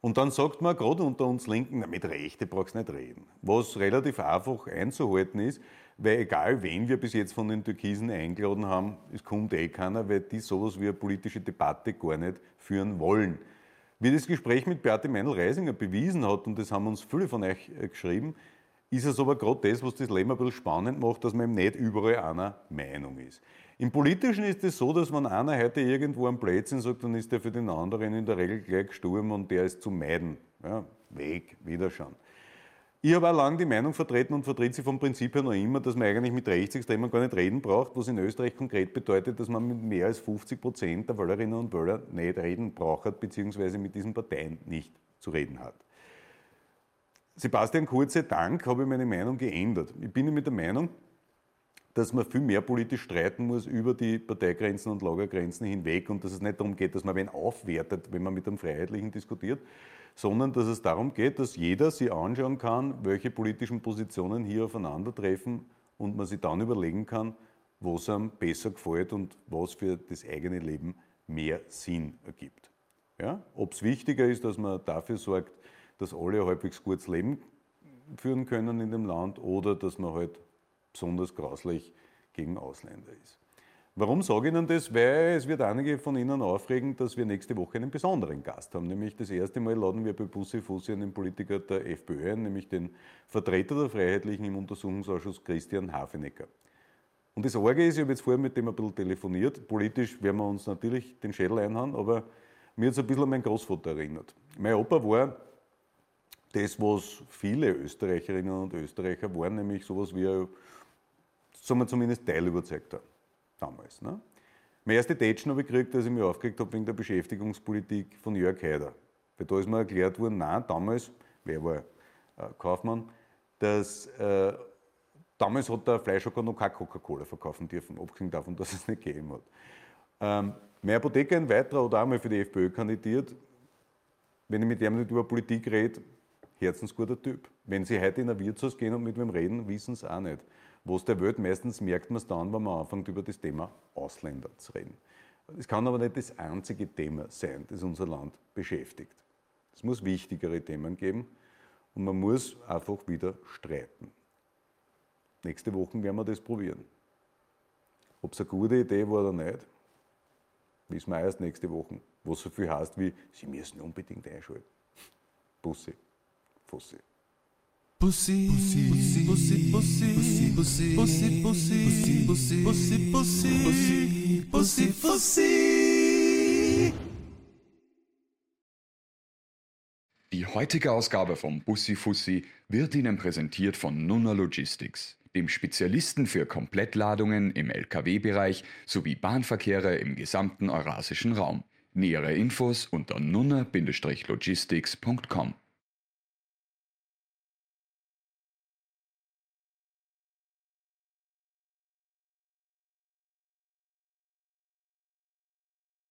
Und dann sagt man gerade unter uns Linken, na, mit Rechte brauchst du nicht reden. Was relativ einfach einzuhalten ist, weil egal wen wir bis jetzt von den Türkisen eingeladen haben, es kommt eh keiner, weil die sowas wie eine politische Debatte gar nicht führen wollen. Wie das Gespräch mit Beate Meinl-Reisinger bewiesen hat, und das haben uns viele von euch äh, geschrieben, ist es aber gerade das, was das Leben ein bisschen spannend macht, dass man eben nicht überall einer Meinung ist. Im Politischen ist es so, dass wenn einer heute irgendwo am Plätzchen sagt, dann ist der für den anderen in der Regel gleich gestorben und der ist zu meiden. Ja, weg, wieder schon. Ich habe auch lange die Meinung vertreten und vertrete sie vom Prinzip her noch immer, dass man eigentlich mit Rechtsextremen gar nicht reden braucht, was in Österreich konkret bedeutet, dass man mit mehr als 50 Prozent der Wählerinnen und Wähler nicht reden braucht, beziehungsweise mit diesen Parteien nicht zu reden hat. Sebastian Kurz sei Dank habe ich meine Meinung geändert. Ich bin mit der Meinung, dass man viel mehr politisch streiten muss über die Parteigrenzen und Lagergrenzen hinweg und dass es nicht darum geht, dass man wen aufwertet, wenn man mit einem Freiheitlichen diskutiert, sondern dass es darum geht, dass jeder sich anschauen kann, welche politischen Positionen hier aufeinandertreffen und man sich dann überlegen kann, was einem besser gefällt und was für das eigene Leben mehr Sinn ergibt. Ja? Ob es wichtiger ist, dass man dafür sorgt, dass alle halbwegs gutes Leben führen können in dem Land oder dass man halt besonders grauslich gegen Ausländer ist. Warum sage ich Ihnen das? Weil es wird einige von Ihnen aufregen, dass wir nächste Woche einen besonderen Gast haben. Nämlich das erste Mal laden wir bei Bussi Fussi einen Politiker der FPÖ ein, nämlich den Vertreter der Freiheitlichen im Untersuchungsausschuss Christian Hafenecker. Und das Orge ist, ich habe jetzt vorher mit dem ein bisschen telefoniert, politisch werden wir uns natürlich den Schädel einhauen, aber mir hat es ein bisschen an meinen Großvater erinnert. Mein Opa war das, was viele Österreicherinnen und Österreicher waren, nämlich sowas wie, sagen wir zumindest teilüberzeugter damals. Ne? Meine erste Tätschen habe ich gekriegt, als ich mich aufgeregt habe wegen der Beschäftigungspolitik von Jörg Haider. Weil da ist mir erklärt worden, nein, damals, wer war äh, Kaufmann, dass äh, damals hat der Fleischhocker noch keine Coca-Cola verkaufen dürfen, abgesehen davon, dass [laughs] es nicht gegeben hat. Ähm, mein Apotheker, ein weiterer, hat auch mal für die FPÖ kandidiert. Wenn ich mit dem nicht über Politik rede, herzensguter Typ. Wenn Sie heute in ein Wirtshaus gehen und mit wem reden, wissen Sie auch nicht. Wo es der Welt meistens merkt man es dann, wenn man anfängt, über das Thema Ausländer zu reden. Es kann aber nicht das einzige Thema sein, das unser Land beschäftigt. Es muss wichtigere Themen geben und man muss einfach wieder streiten. Nächste Woche werden wir das probieren. Ob es eine gute Idee war oder nicht, wissen wir erst nächste Woche. Was so viel heißt wie, Sie müssen unbedingt einschalten. Bussi. Fussi. Die heutige Ausgabe vom Bussi Fussi wird Ihnen präsentiert von Nunna Logistics, dem Spezialisten für Komplettladungen im Lkw-Bereich sowie Bahnverkehre im gesamten eurasischen Raum. Nähere Infos unter nunna-logistics.com.